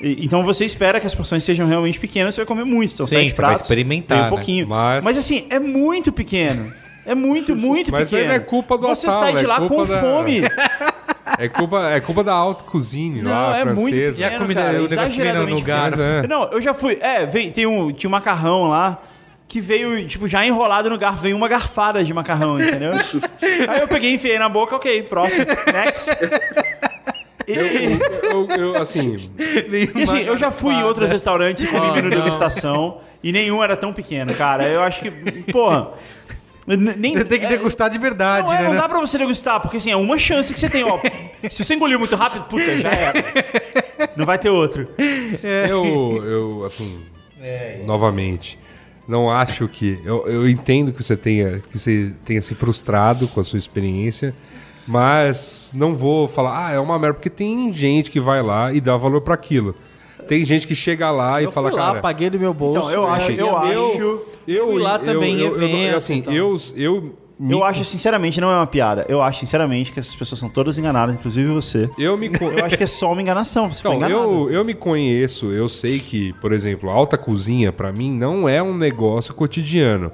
Então você espera que as porções sejam realmente pequenas, você vai comer muito. Então, Sim, sete você vai pratos. experimentar, né? um pouquinho. Mas- Mas assim, é muito pequeno. É muito, muito Mas aí pequeno. não é culpa do Você sai de é lá culpa com da- fome. É culpa, é culpa da alta cozinha Não, lá, é muito francesa. E a comida, cara, o negócio que vem no, exageradamente. Mas é. Não, eu já fui. É, vem, tem um, tinha um macarrão lá que veio, tipo, já enrolado no garfo. Veio uma garfada de macarrão, entendeu? Aí eu peguei, enfiei na boca, ok, próximo. Next. E, Eu, eu, assim, e assim, eu já fui em outros restaurantes e comi menu degustação e nenhum era tão pequeno, cara. Eu acho que, porra. Nem, Você tem que é, degustar de verdade, Não, é, né? não dá pra você degustar, porque assim, é uma chance que você tem, ó. Se você engoliu muito rápido, puta, já era. Não vai ter outro. eu, eu, assim, novamente, não acho que. Eu, eu entendo que você tenha, que você tenha se frustrado com a sua experiência, mas não vou falar, ah, é uma merda, porque tem gente que vai lá e dá valor pra aquilo. Tem gente que chega lá e Eu fala, fui lá, cara. paguei do meu bolso. Então, eu acho, é, eu meu- acho. Eu Fui lá também em eu, eu, evento, assim, então. eu, eu Eu acho, sinceramente, não é uma piada. Eu acho, sinceramente, que essas pessoas são todas enganadas, inclusive você. Eu me Eu acho que é só uma enganação. Você foi enganado. eu, eu me conheço, eu sei que, por exemplo, alta cozinha, pra mim, não é um negócio cotidiano.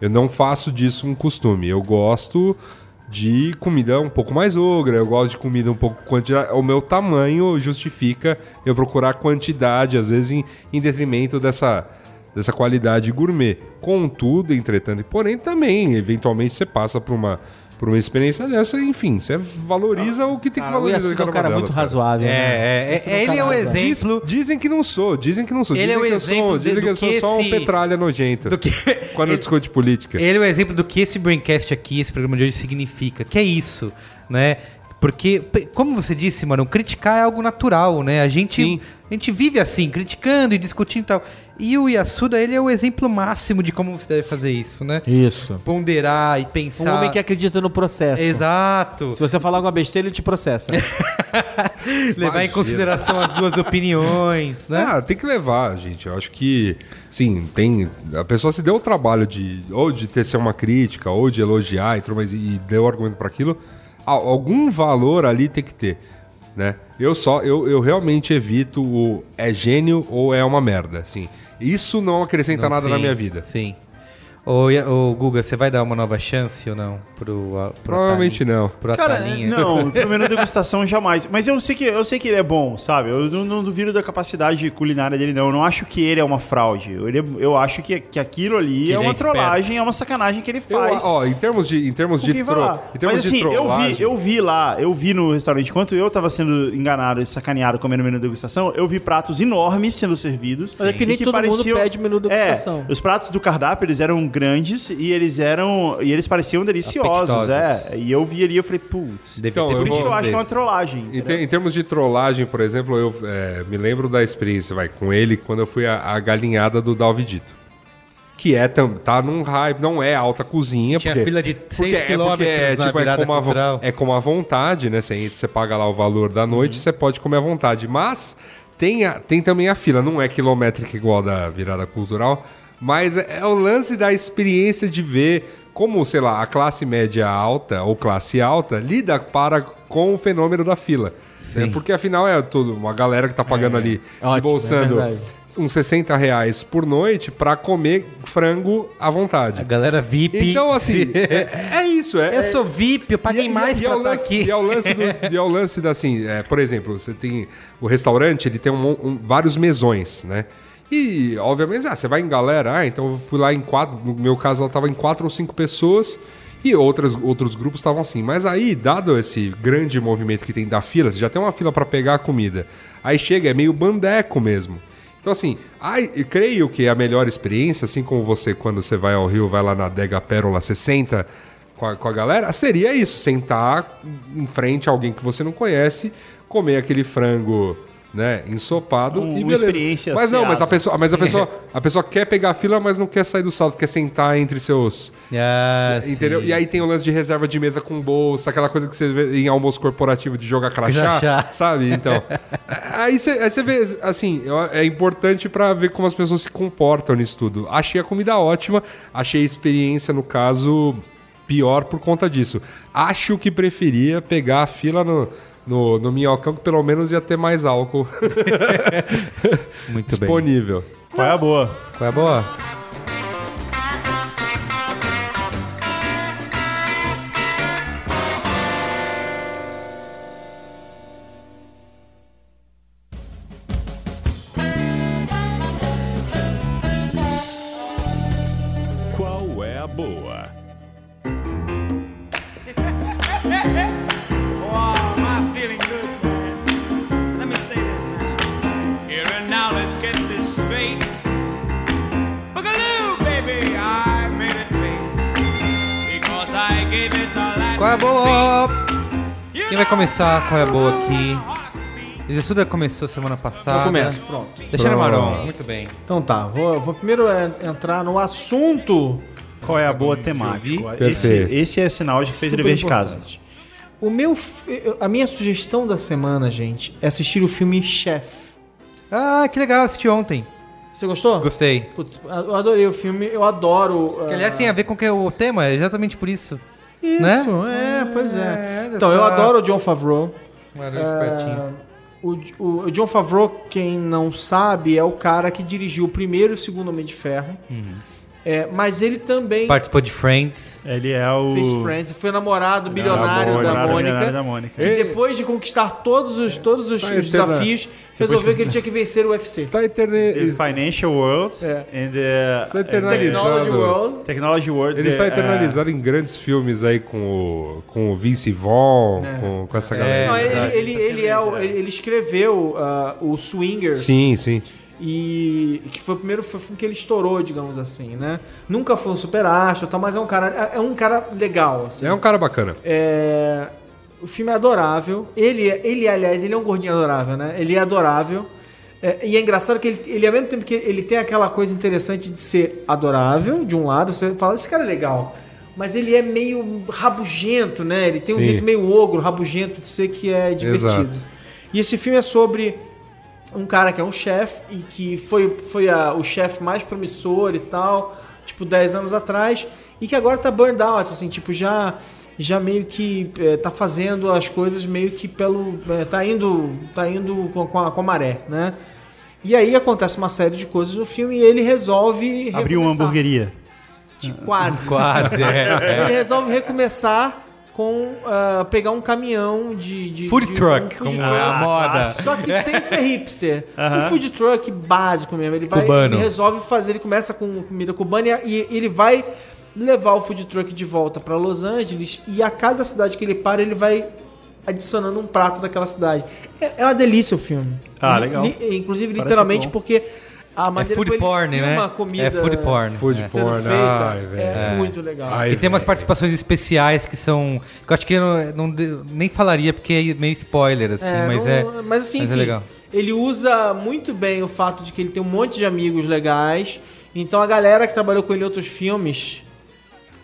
Eu não faço disso um costume. Eu gosto de comida um pouco mais ogra, eu gosto de comida um pouco quantidade. O meu tamanho justifica eu procurar quantidade, às vezes, em, em detrimento dessa, dessa qualidade gourmet. Contudo, entretanto e porém, também, eventualmente, você passa por uma. Por uma experiência dessa, enfim, você valoriza o que tem que o valorizar. Yasuda é um cara muito cara. razoável. né? É, é, é, ele é o exemplo Diz- dizem que não sou, dizem que não sou. Ele dizem é o que eu exemplo sou, dizem que eu sou que só um esse- petralha nojento. do que Quando eu discuto política. Ele é o exemplo do que esse Braincast aqui, esse programa de hoje significa. Que é isso, né? Porque, como você disse, mano, criticar é algo natural, né? A gente, Sim. a gente vive assim, criticando e discutindo e tal. E o Yasuda, ele é o exemplo máximo de como você deve fazer isso, né? Isso. Ponderar e Um pensar. homem que acredita no processo. Exato. Se você falar alguma besteira, ele te processa. Levar em Imagina. consideração as duas opiniões, né? Ah, tem que levar, gente. Eu acho que, sim, tem. A pessoa se deu o trabalho de ou de tecer uma crítica, ou de elogiar e tudo mais, e deu argumento para aquilo. Algum valor ali tem que ter, né? Eu só, eu, eu realmente evito o é gênio ou é uma merda, assim. Isso não acrescenta Não, nada na sim, minha vida. Sim. Ô, ô, Guga, você vai dar uma nova chance ou não? Pro, pro Provavelmente Atalinha? não. Pro Cara, Atalinha? não, pro menu degustação jamais. Mas eu sei que eu sei que ele é bom, sabe? Eu não, não duvido da capacidade culinária dele, não. Eu não acho que ele é uma fraude. Eu, ele- eu acho que, que aquilo ali Que é é uma esperto. trollagem, é uma sacanagem que ele Eu, faz. ó, em termos de, em termos de, tro- em termos Mas de assim, eu vi, eu vi lá, eu vi no restaurante, enquanto eu tava sendo enganado e sacaneado comendo menu degustação, eu vi pratos enormes sendo servidos. Mas é que nem e todo mundo pede menu degustação. É, os pratos do cardápio, eles eram grandes e eles eram e eles pareciam deliciosos, é. E eu vi ali, eu falei, putz. Então, ter eu Por isso que eu acho que é uma trollagem. Em, ter- em termos de trollagem, por exemplo, eu é, me lembro da experiência vai, com ele quando eu fui a, a galinhada do Dalvidito. Que é, tá num hype, não é alta cozinha. Tinha porque, fila de porque seis é, porque quilômetros é, na tipo, é, virada como a, é como a vontade, né? Você, você paga lá o valor da noite, Uhum. você pode comer à vontade. Mas tem, a- tem também a fila, não é quilométrica igual da virada cultural, mas é, é o lance da experiência de ver como, sei lá, a classe média alta ou classe alta lida para com o fenômeno da fila. né? Porque afinal é tudo uma galera que tá pagando ali, Ótimo, esbolsando é uns 60 reais por noite para comer frango à vontade. A galera VIP. Então, assim, é, é isso. É, eu sou VIP, eu paguei e- mais e, pra é lance, aqui. E é o lance, do, e é o lance da, assim, é, por exemplo, você tem o restaurante, ele tem um- um- vários mesões, né? E, obviamente, ah, você vai em galera, ah, então eu fui lá em quatro, no meu caso, ela tava em quatro ou cinco pessoas e outras, outros grupos estavam assim. Mas aí, dado esse grande movimento que tem da fila, você já tem uma fila para pegar a comida. Aí chega, é meio bandeco mesmo. Então, assim, ai, creio que a melhor experiência, assim como você, quando você vai ao Rio, vai lá na Dega Pérola, você senta com a, com a galera, seria isso: sentar em frente a alguém que você não conhece, comer aquele frango. Né, ensopado Um- e beleza. experiência Mas não, mas a pessoa, mas a pessoa, a pessoa quer pegar a fila, mas não quer sair do salto, quer sentar entre seus, Ah, entendeu? sim. E aí tem o lance de reserva de mesa com bolsa, aquela coisa que você vê em almoço corporativo de jogar crachá, Crachá. sabe? Então, aí você, vê, assim, é importante pra ver como as pessoas se comportam nisso tudo. Achei a comida ótima, achei a experiência, no caso, pior por conta disso. Acho que preferia pegar a fila no, no, no minhocão, que pelo menos ia ter mais álcool Muito bem. disponível. Qual é a boa? Qual é a boa? Qual é a boa aqui? Exuda começou semana passada. Eu começo, pronto. Deixa no Maron. Muito bem. Então tá, vou, vou primeiro é, entrar no assunto. Qual é a boa temática? Esse, Perfeito. esse é sinal de que fez o Super dever de casa. O meu, a minha sugestão da semana, gente, é assistir o filme Chef. Ah, que legal, assisti ontem. Você gostou? Gostei. Putz, eu adorei o filme, eu adoro. Que, aliás, tem a ver com que o tema, é exatamente por isso. Isso, né? é, pois é. É, Então, eu adoro o John Favreau. Era É, espertinho. o, o- o John Favreau, quem não sabe, é o cara que dirigiu o primeiro e o segundo Homem de Ferro. É, mas ele também Participou de Friends. Ele é o. fez Friends, foi namorado bilionário da Mônica. da Mônica. E depois de conquistar todos os, todos os, Tá os desafios, resolveu que ele tinha que vencer o UFC. Está The eterne... Financial World É. and the Está and eternalizado. Technology World. the Technology World. Ele the, está uh, eternalizado em grandes filmes aí com o, com o Vince Vaughn, É. com, com essa É, galera. Não, ele, ele, ele, é o- ele, ele escreveu ah, o Swingers. Sim, sim. E que foi o primeiro filme que ele estourou, digamos assim, né? Nunca foi um super astro, tal, mas é um cara, é um cara legal, assim. É um cara bacana. É, O filme é adorável. Ele, é- ele, aliás, ele é um gordinho adorável, né? Ele é adorável. É, e é engraçado que ele, ele, ao mesmo tempo que ele tem aquela coisa interessante de ser adorável, de um lado, você fala, esse cara é legal. Mas ele é meio rabugento, né? Ele tem um Sim. jeito meio ogro, rabugento de ser que é divertido. Exato. E esse filme é sobre um cara que é um chefe e que foi, foi a- o chefe mais promissor e tal, tipo, 10 anos atrás, e que agora tá burned out, assim, tipo, já já meio que é, tá fazendo as coisas meio que pelo é, tá indo tá indo com, com, a, com a maré, né? E aí acontece uma série de coisas no filme e ele resolve Abriu uma hamburgueria. Quase. Quase, é. Ele resolve recomeçar com ah, pegar um caminhão de, de Food de- truck, um food como truck. é a moda. Só que sem ser hipster. Aham. Um food truck básico mesmo. Ele vai Cubano. ele resolve fazer, ele começa com comida cubana e, e ele vai levar o food truck de volta para Los Angeles e a cada cidade que ele para, ele vai adicionando um prato daquela cidade. É, é uma delícia o filme. Ah, legal. li- inclusive, Parece literalmente, porque a É maneira food porn, né? comida É food porn. Food É. sendo porn. feita Ai, velho. é, É. muito legal. Ai, E tem umas participações especiais que são. Que eu acho que eu não, não nem falaria porque é meio spoiler, assim, É, mas não- é. Mas assim, mas é enfim, legal. ele usa muito bem o fato de que ele tem um monte de amigos legais. Então a galera que trabalhou com ele em outros filmes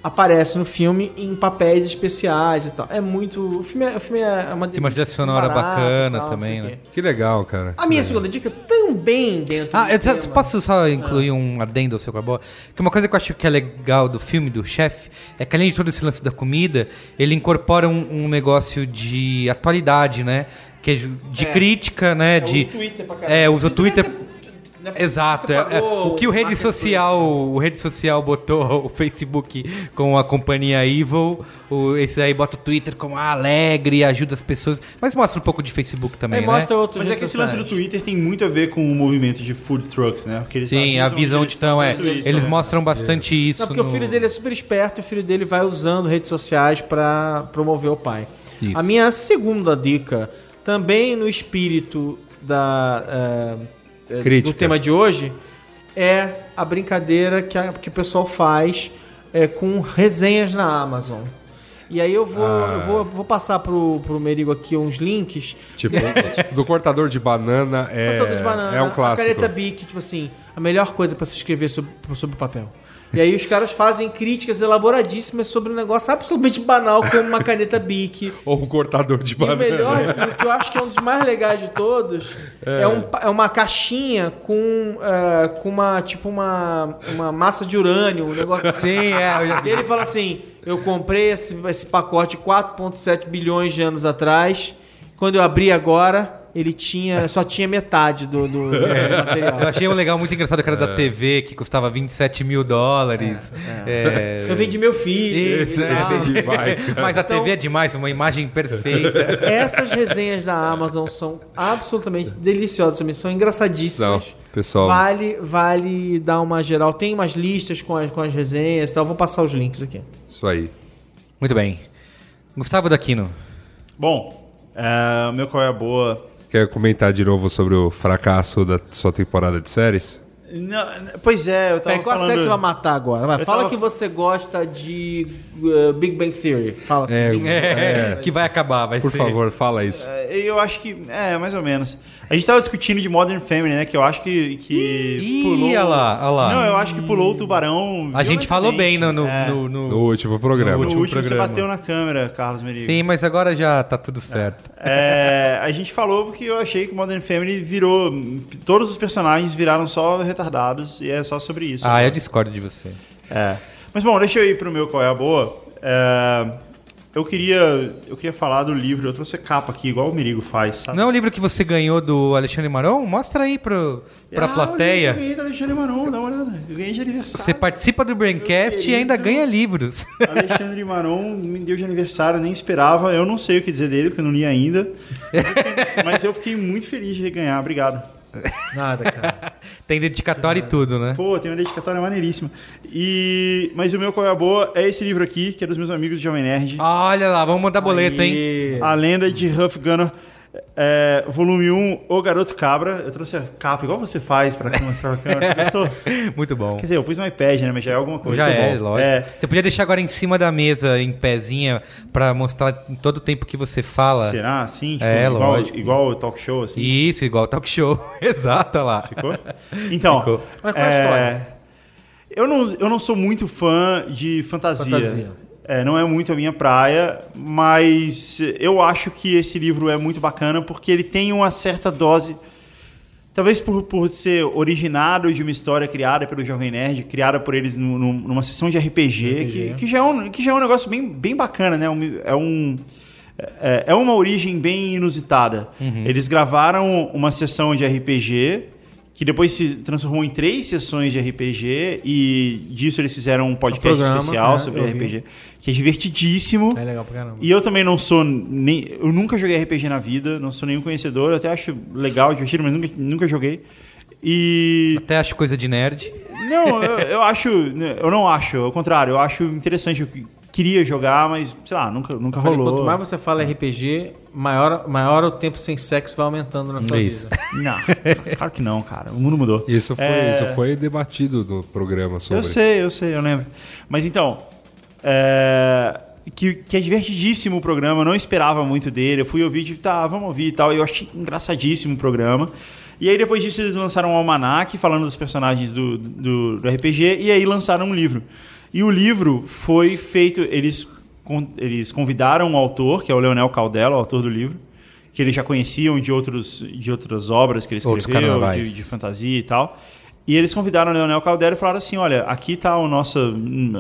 aparece no filme em papéis especiais e tal. É muito. O filme é, o filme é uma Tem uma trilha sonora bacana tal, também, né? Que legal, cara. A minha segunda dica também dentro Ah, do eu só- tema. posso só incluir um adendo ao seu Carbó? Que uma coisa que eu acho que é legal do filme, do chefe, é que além de todo esse lance da comida, ele incorpora um, um negócio de atualidade, né? Que é de É. crítica, né? É, de, usa o Twitter pra caralho. é, usa o Twitter. É possível Exato, que é, é, o que o rede social, o rede social botou o Facebook com a companhia Evil, o, esse aí bota o Twitter como ah, alegre, ajuda as pessoas, mas mostra um pouco de Facebook também, Aí né? mostra outros Mas é que esse lance do. Twitter tem muito a ver com o movimento de food trucks, né? Porque eles Sim, avisam onde estão, é. isso, Eles né? mostram bastante isso. Não, porque no- o filho dele é super esperto e o filho dele vai usando redes sociais pra promover o pai. Isso. A minha segunda dica, também no espírito da, eh, eh, do Crítica. tema de hoje, é a brincadeira que, a- que o pessoal faz eh, com resenhas na Amazon. E aí eu vou, Ah. eu vou, vou passar pro, pro Merigo aqui uns links. Tipo, do cortador de banana é, Cortador de banana, é um A clássico. caneta Bic, tipo assim, a melhor coisa pra se escrever sobre, sobre o papel. E aí os caras fazem críticas elaboradíssimas sobre um negócio absolutamente banal como uma caneta Bic. Ou o cortador de E o banana. melhor, o que eu acho que é um dos mais legais de todos, é, um pa- é uma caixinha com, eh, com uma, tipo uma, uma massa de urânio, um negócio Sim, é, eu já e ele fala assim: eu comprei esse, esse pacote 4,7 bilhões de anos atrás. Quando eu abri agora, ele tinha só tinha metade do, do, do material. Eu achei um legal muito engraçado que era da TV, que custava 27 mil dólares. É. Eu vendi meu filho. Isso, e é, isso é demais. cara. Mas a Então- TV é demais, uma imagem perfeita. Essas resenhas da Amazon são absolutamente deliciosas também, são engraçadíssimas. Não, pessoal. Vale, vale dar uma geral. Tem umas listas com as, com as resenhas e tal. Vou passar os links aqui. Isso aí. Muito bem. Gustavo Daquino. Bom, é, o meu qual é a boa. Quer comentar de novo sobre o fracasso da sua temporada de séries? Não, pois é, eu tava Peraí, qual falando... série você vai matar agora? Vai, fala tava- que você gosta de uh, Big Bang Theory. Fala assim. É, que vai acabar, vai Por ser. favor, fala isso. É, Eu acho que. É, mais ou menos. A gente tava discutindo de Modern Family, né? Que eu acho que. que Ih, olha lá, olha lá. Não, eu acho que pulou o tubarão. A gente falou bem no, no, É. no- no- No último programa. No No último último, você programa. bateu na câmera, Carlos Merigo. Sim, mas agora já tá tudo certo. É, a gente falou porque eu achei que Modern Family virou. Todos os personagens viraram só retardados e é só sobre isso. Ah, eu discordo de você. É. Mas bom, deixa eu ir pro meu qual é a boa. É, eu queria eu queria falar do livro. Eu trouxe capa aqui, igual o Merigo faz, sabe? Não é o livro que você ganhou do Alexandre Maron? Mostra aí pro, pra Ah, plateia. Eu ganhei do Alexandre Maron, dá uma olhada. Eu ganhei de aniversário. Você participa do Braincast e ainda ganha livros. Alexandre Maron me deu de aniversário, nem esperava. Eu não sei o que dizer dele, porque eu não li ainda. Mas eu fiquei muito feliz de ganhar. Obrigado. Nada, cara. Tem dedicatório e tudo, né? Pô, tem uma dedicatória maneiríssima. E... Mas o meu qual é a boa é esse livro aqui, que é dos meus amigos de Jovem Nerd. Olha lá, vamos mandar boleto, hein? A Lenda de Huff Gunner, é, volume 1, O Garoto Cabra. Eu trouxe a capa, igual você faz pra mostrar a câmera. Gostou? Muito bom. Quer dizer, eu pus no iPad, né? Mas já é alguma coisa. Já é, bom. lógico. É, Você podia deixar agora em cima da mesa, em pezinha, pra mostrar em todo o tempo que você fala. será? Assim? Tipo, É, igual, lógico. igual o talk show, assim? Isso, igual talk show. Exato, olha lá. Ficou? Então, Ficou. Mas qual é a história? Eu não, eu não sou muito fã de fantasia. Fantasia. É, não é muito a minha praia, mas eu acho que esse livro é muito bacana porque ele tem uma certa dose. Talvez por, por ser originado de uma história criada pelo Jovem Nerd, criada por eles nu- nu- numa sessão de RPG, Que, que, já é um, que já é um negócio bem, bem bacana, né? Um- É um. É, é uma origem bem inusitada. Eles gravaram uma sessão de RPG que depois se transformou em três sessões de RPG e disso eles fizeram um podcast programa, especial né, sobre eu vi. RPG, que é divertidíssimo. É legal pra caramba. E eu também não sou nem. Eu nunca joguei RPG na vida, não sou nenhum conhecedor, eu até acho legal, divertido, mas nunca, nunca joguei. E. Até acho coisa de nerd. Não, eu, eu acho. Eu não acho, ao contrário, eu acho interessante. Queria jogar, mas, sei lá, nunca, nunca Falei, rolou. quanto mais você fala RPG, maior, maior o tempo sem sexo vai aumentando na sua Isso. vida. Não, claro que não, cara. O mundo mudou. Isso foi, É. isso foi debatido no programa sobre. Eu sei, eu sei, eu lembro. Mas então, é, que, que é divertidíssimo o programa, eu não esperava muito dele. Eu fui ouvir, tipo, tá, vamos ouvir e tal. Eu achei engraçadíssimo o programa. E aí depois disso eles lançaram um almanac falando dos personagens do, do, do RPG e aí lançaram um livro. E o livro foi feito, eles, eles convidaram um autor, que é o Leonel Caldela, o autor do livro, que eles já conheciam de, outros, de outras obras que ele escreveu, de, de fantasia e tal. E eles convidaram o Leonel Caldera e falaram assim: olha, aqui tá a nossa,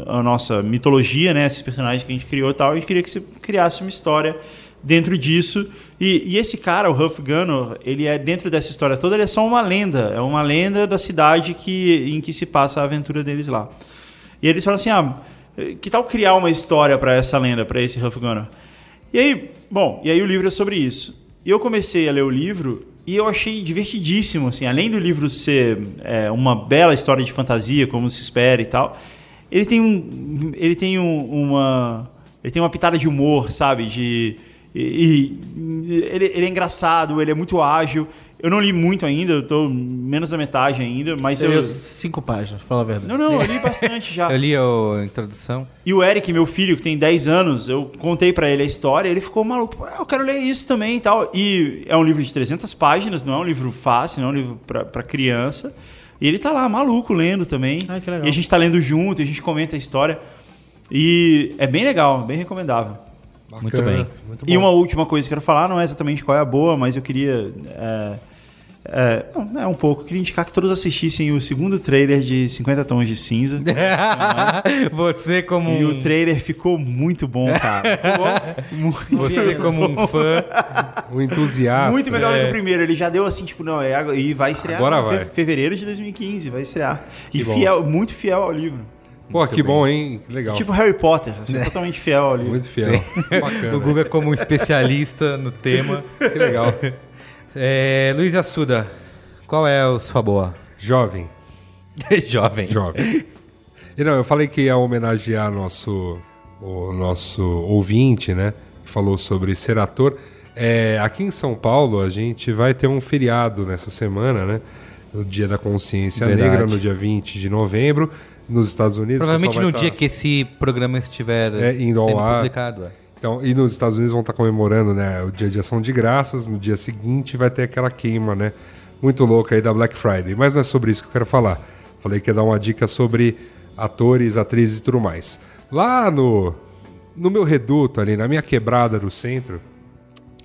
a nossa mitologia, né? Esses personagens que a gente criou e tal. E a gente queria que você criasse uma história dentro disso. E, e esse cara, o Huff Gunner, ele é dentro dessa história toda, ele é só uma lenda. É uma lenda da cidade que, em que se passa a aventura deles lá. E eles falam assim: ah, que tal criar uma história para essa lenda, para esse Huff Gunner? E aí, bom, e aí o livro é sobre isso. E eu comecei a ler o livro e eu achei divertidíssimo, assim, além do livro ser é, uma bela história de fantasia, como se espera e tal, ele tem um, ele tem um- uma, ele tem uma pitada de humor, sabe, de e, e ele, ele é engraçado, ele é muito ágil. Eu não li muito ainda, eu tô menos da metade ainda, mas Você eu leu cinco páginas, fala a verdade. não, não, eu li bastante já. Eu li a introdução. E o Eric, meu filho, que tem 10 anos, eu contei pra ele a história, ele ficou maluco, "Pô, eu quero ler isso também e tal. E é um livro de 300 páginas, não é um livro fácil, não é um livro pra, pra criança. E ele tá lá, maluco, lendo também. Ah, que legal. E a gente tá lendo junto, e a gente comenta a história. E é bem legal, bem recomendável. Muito bem. Muito E uma última coisa que eu quero falar, não é exatamente qual é a boa, mas eu queria. É, é, não, é um pouco. Eu queria indicar que todos assistissem o segundo trailer de 50 Tons de Cinza. Você como E um, o trailer ficou muito bom, cara. Ficou bom? Muito, você como um fã. Um entusiasta. muito melhor do que É. o primeiro. Ele já deu assim, tipo, não, é, e vai estrear Agora vai. fe- fevereiro de 2015, vai estrear. Que e bom. fiel, muito fiel ao livro. Pô, que bom, hein? Que legal. Tipo Harry Potter, assim, totalmente fiel livro. Muito fiel. O Bacana. Guga como um especialista no tema. Que legal. É, Luiz Assuda, qual é a sua boa? Jovem. Jovem. Jovem. E não, eu falei que ia homenagear nosso, o nosso ouvinte, né? Que falou sobre ser ator. É, aqui em São Paulo, a gente vai ter um feriado nessa semana, né? No Dia da Consciência Verdade. Negra, no dia 20 de novembro. Nos Estados Unidos. Provavelmente no vai dia tá- que esse programa estiver É, indo ao sendo ar. publicado. é. Então, e nos Estados Unidos vão estar comemorando, né, o Dia de Ação de Graças. No dia seguinte vai ter aquela queima, né, muito louca aí da Black Friday. Mas não é sobre isso que eu quero falar. Falei que ia dar uma dica sobre atores, atrizes e tudo mais. Lá no, no meu reduto ali, na minha quebrada do centro,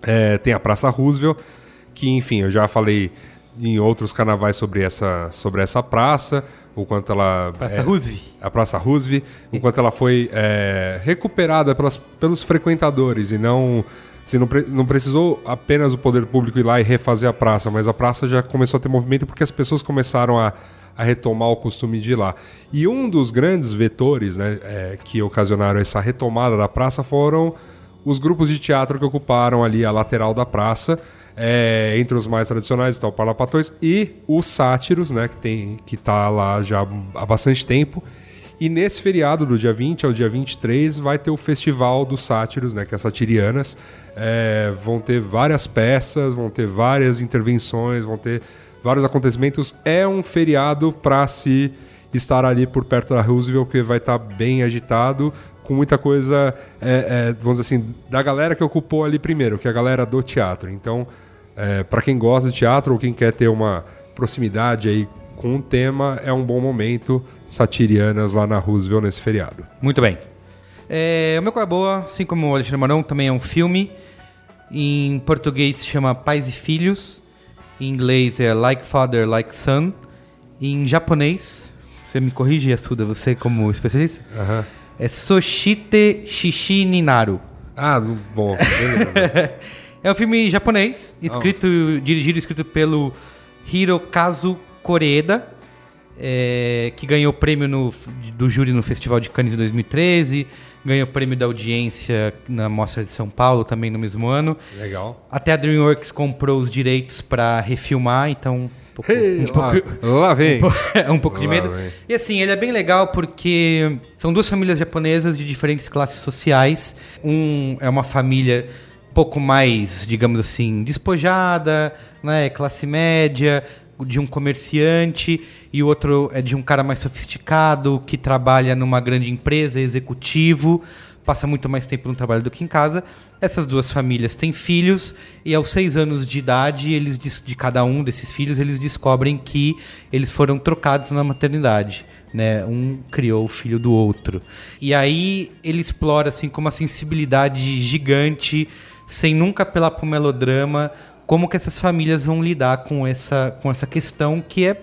é, tem a Praça Roosevelt, que, enfim, eu já falei em outros carnavais sobre essa, sobre essa praça, o quanto ela. Praça é, Roosevelt. A Praça Roosevelt, o quanto ela foi é, recuperada pelas, pelos frequentadores e não. Assim, não, pre- não precisou apenas o poder público ir lá e refazer a praça, mas a praça já começou a ter movimento porque as pessoas começaram a, a retomar o costume de ir lá. E um dos grandes vetores né, é, que ocasionaram essa retomada da praça foram os grupos de teatro que ocuparam ali a lateral da praça. É, entre os mais tradicionais está o Parlapatões e os Sátiros, né, que, tem, que tá lá já há bastante tempo. E nesse feriado, do dia 20 ao dia 23, vai ter o Festival dos Sátiros, né, que é Satirianas. É, vão ter várias peças, vão ter várias intervenções, vão ter vários acontecimentos. É um feriado para se estar ali por perto da Roosevelt, que vai estar bem agitado, com muita coisa, é, é, vamos dizer assim, da galera que ocupou ali primeiro, que é a galera do teatro. Então, é, para quem gosta de teatro ou quem quer ter uma proximidade aí com o tema, é um bom momento. Satirianas lá na Roosevelt nesse feriado. Muito bem. É, o meu Qual é Boa, assim como o Alexandre Marão, também é um filme. Em português se chama Pais e Filhos. Em inglês é Like Father, Like Son. Em japonês, você me corrige, Assuda, você como especialista, Aham. é Soshite Shishi Ninaru. Ah, bom. É um filme japonês, escrito, dirigido e escrito pelo Hirokazu Koreeda, é, que ganhou o prêmio no- do júri no Festival de Cannes de 2013, ganhou o prêmio da audiência na Mostra de São Paulo também no mesmo ano. Legal. Até a DreamWorks comprou os direitos para refilmar, então um pouco, um lá, pouco- lá vem. é um pouco de Lá medo. vem. E assim, ele é bem legal porque são duas famílias japonesas de diferentes classes sociais. Um é uma família um pouco mais, digamos assim, despojada, né, classe média, de um comerciante, e o outro é de um cara mais sofisticado que trabalha numa grande empresa, executivo, passa muito mais tempo no trabalho do que em casa. Essas duas famílias têm filhos e aos seis anos de idade, eles de cada um desses filhos, eles descobrem que eles foram trocados na maternidade. Né? Um criou o filho do outro. E aí ele explora assim com uma sensibilidade gigante, sem nunca apelar para o melodrama, como que essas famílias vão lidar com essa, com essa questão que é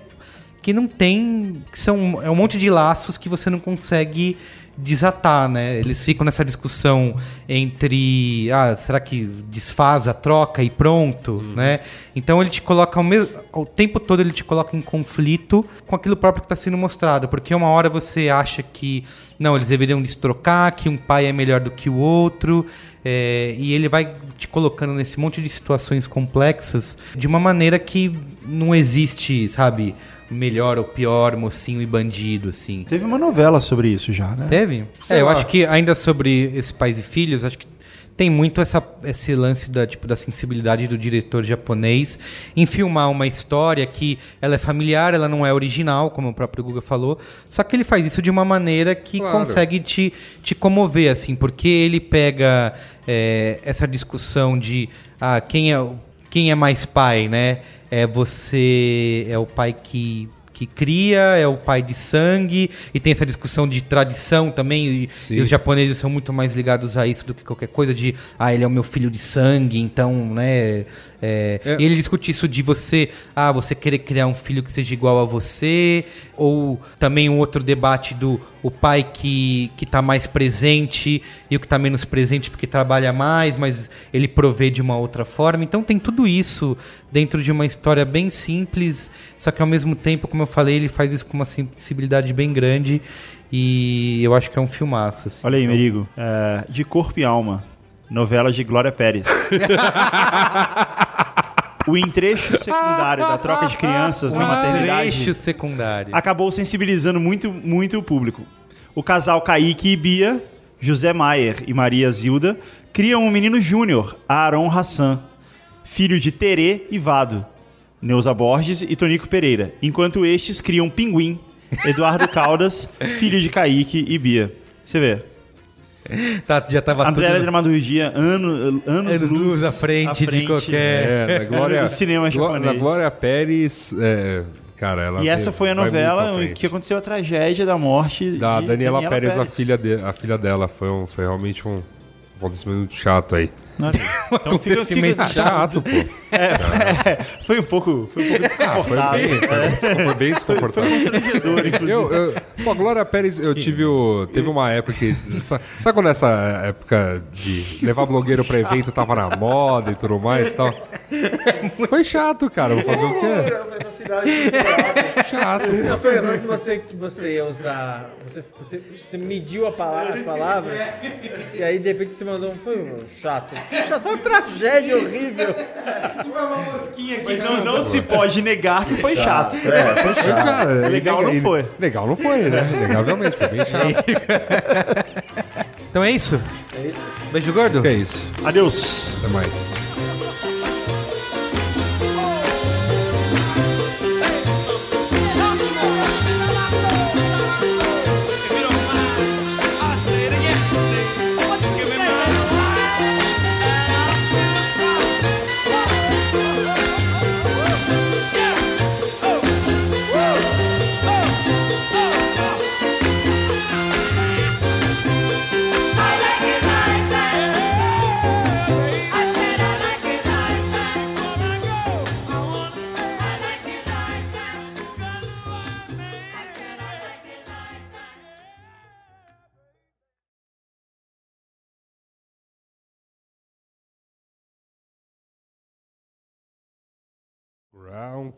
que não tem. que são é um monte de laços que você não consegue desatar, né? Eles ficam nessa discussão entre ah, será que desfaz a troca e pronto, né? Então ele te coloca ao mesmo ao tempo todo ele te coloca em conflito com aquilo próprio que está sendo mostrado, porque uma hora você acha que não, eles deveriam destrocar, que um pai é melhor do que o outro, é, e ele vai te colocando nesse monte de situações complexas de uma maneira que não existe, sabe? Melhor ou pior, mocinho e bandido, assim. Teve uma novela sobre isso já, né? Teve? Sei é, eu lá. acho que ainda sobre esse pais e filhos, acho que tem muito essa, esse lance da, tipo, da sensibilidade do diretor japonês em filmar uma história que ela é familiar, ela não é original, como o próprio Guga falou, só que ele faz isso de uma maneira que Claro. consegue te, te comover, assim, porque ele pega é, essa discussão de ah, quem, é, o- quem é mais pai, né? É você, é o pai que que cria, é o pai de sangue, e tem essa discussão de tradição também, e, e os japoneses são muito mais ligados a isso do que qualquer coisa de, ah, ele é o meu filho de sangue, então, né, é, É. e ele discute isso de você, ah, você querer criar um filho que seja igual a você, ou também um outro debate do o pai que, que tá mais presente e o que tá menos presente porque trabalha mais, mas ele provê de uma outra forma. Então tem tudo isso dentro de uma história bem simples, só que ao mesmo tempo, como eu falei, ele faz isso com uma sensibilidade bem grande e eu acho que é um filmaço. assim. Olha aí, Então, Merigo. É, de Corpo e Alma. Novela de Glória Pérez. o entrecho secundário da troca de crianças na maternidade trecho secundário. acabou sensibilizando muito, muito o público. O casal Kaique e Bia, José Maier e Maria Zilda, criam um menino júnior, Aaron Hassan, filho de Terê e Vado, Neuza Borges e Tonico Pereira, enquanto estes criam Pinguim, Eduardo Caldas, filho de Kaique e Bia. Você vê. Tá, já tava A tudo... dramaturgia, ano, anos, Anos luz à frente de qualquer- É, na Glória, do cinema Gló- japonês. Na Glória Pérez, é, cara, ela E essa foi a novela em frente. que aconteceu a tragédia da morte da de Daniela, Pérez, A, filha de, a filha dela. Foi, um, foi realmente um, acontecimento chato aí. Não, Então fica, fica- Chato, pô. É, foi um pouco, foi um pouco Ah, foi desconfortável. bem, foi desco- foi bem Foi, foi desconfortável. constrangedor, inclusive. Eu, eu, pô, a Glória Pérez, eu tive o. Teve uma época que. Sabe, sabe quando essa época de levar blogueiro pra evento tava na moda e tudo mais e tal? Foi chato, cara. Vou fazer o quê? É Chato. Não foi engraçado que você, que você ia usar. Você, você, você mediu a palavra, as palavras. E aí de repente você mandou um. Foi um chato. Foi uma tragédia horrível. Mas não, não se pode negar que foi chato. Foi chato. Legal não foi. Legal não foi, né? Legal realmente, foi bem chato. Então é isso? É isso? Beijo gordo? Acho que é isso. Adeus. Até mais.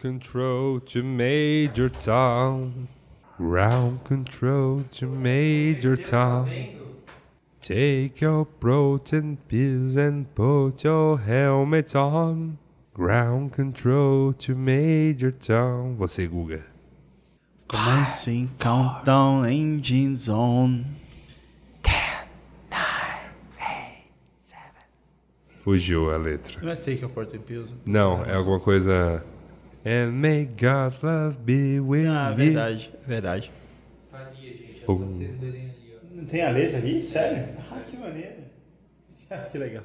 Control to Major Tom. Ground control to Major Tom. Take your protein pills and put your helmet on. Ground control to Major Tom. Você, Guga. Commencing countdown engines on. Fugiu a letra. Não é Take Your Protein Pills. Não, é alguma coisa. And may God's love be with Ah, you. verdade, verdade. Oh. Não tem a letra ali? Sério? Ah, que maneiro. Ah, que legal.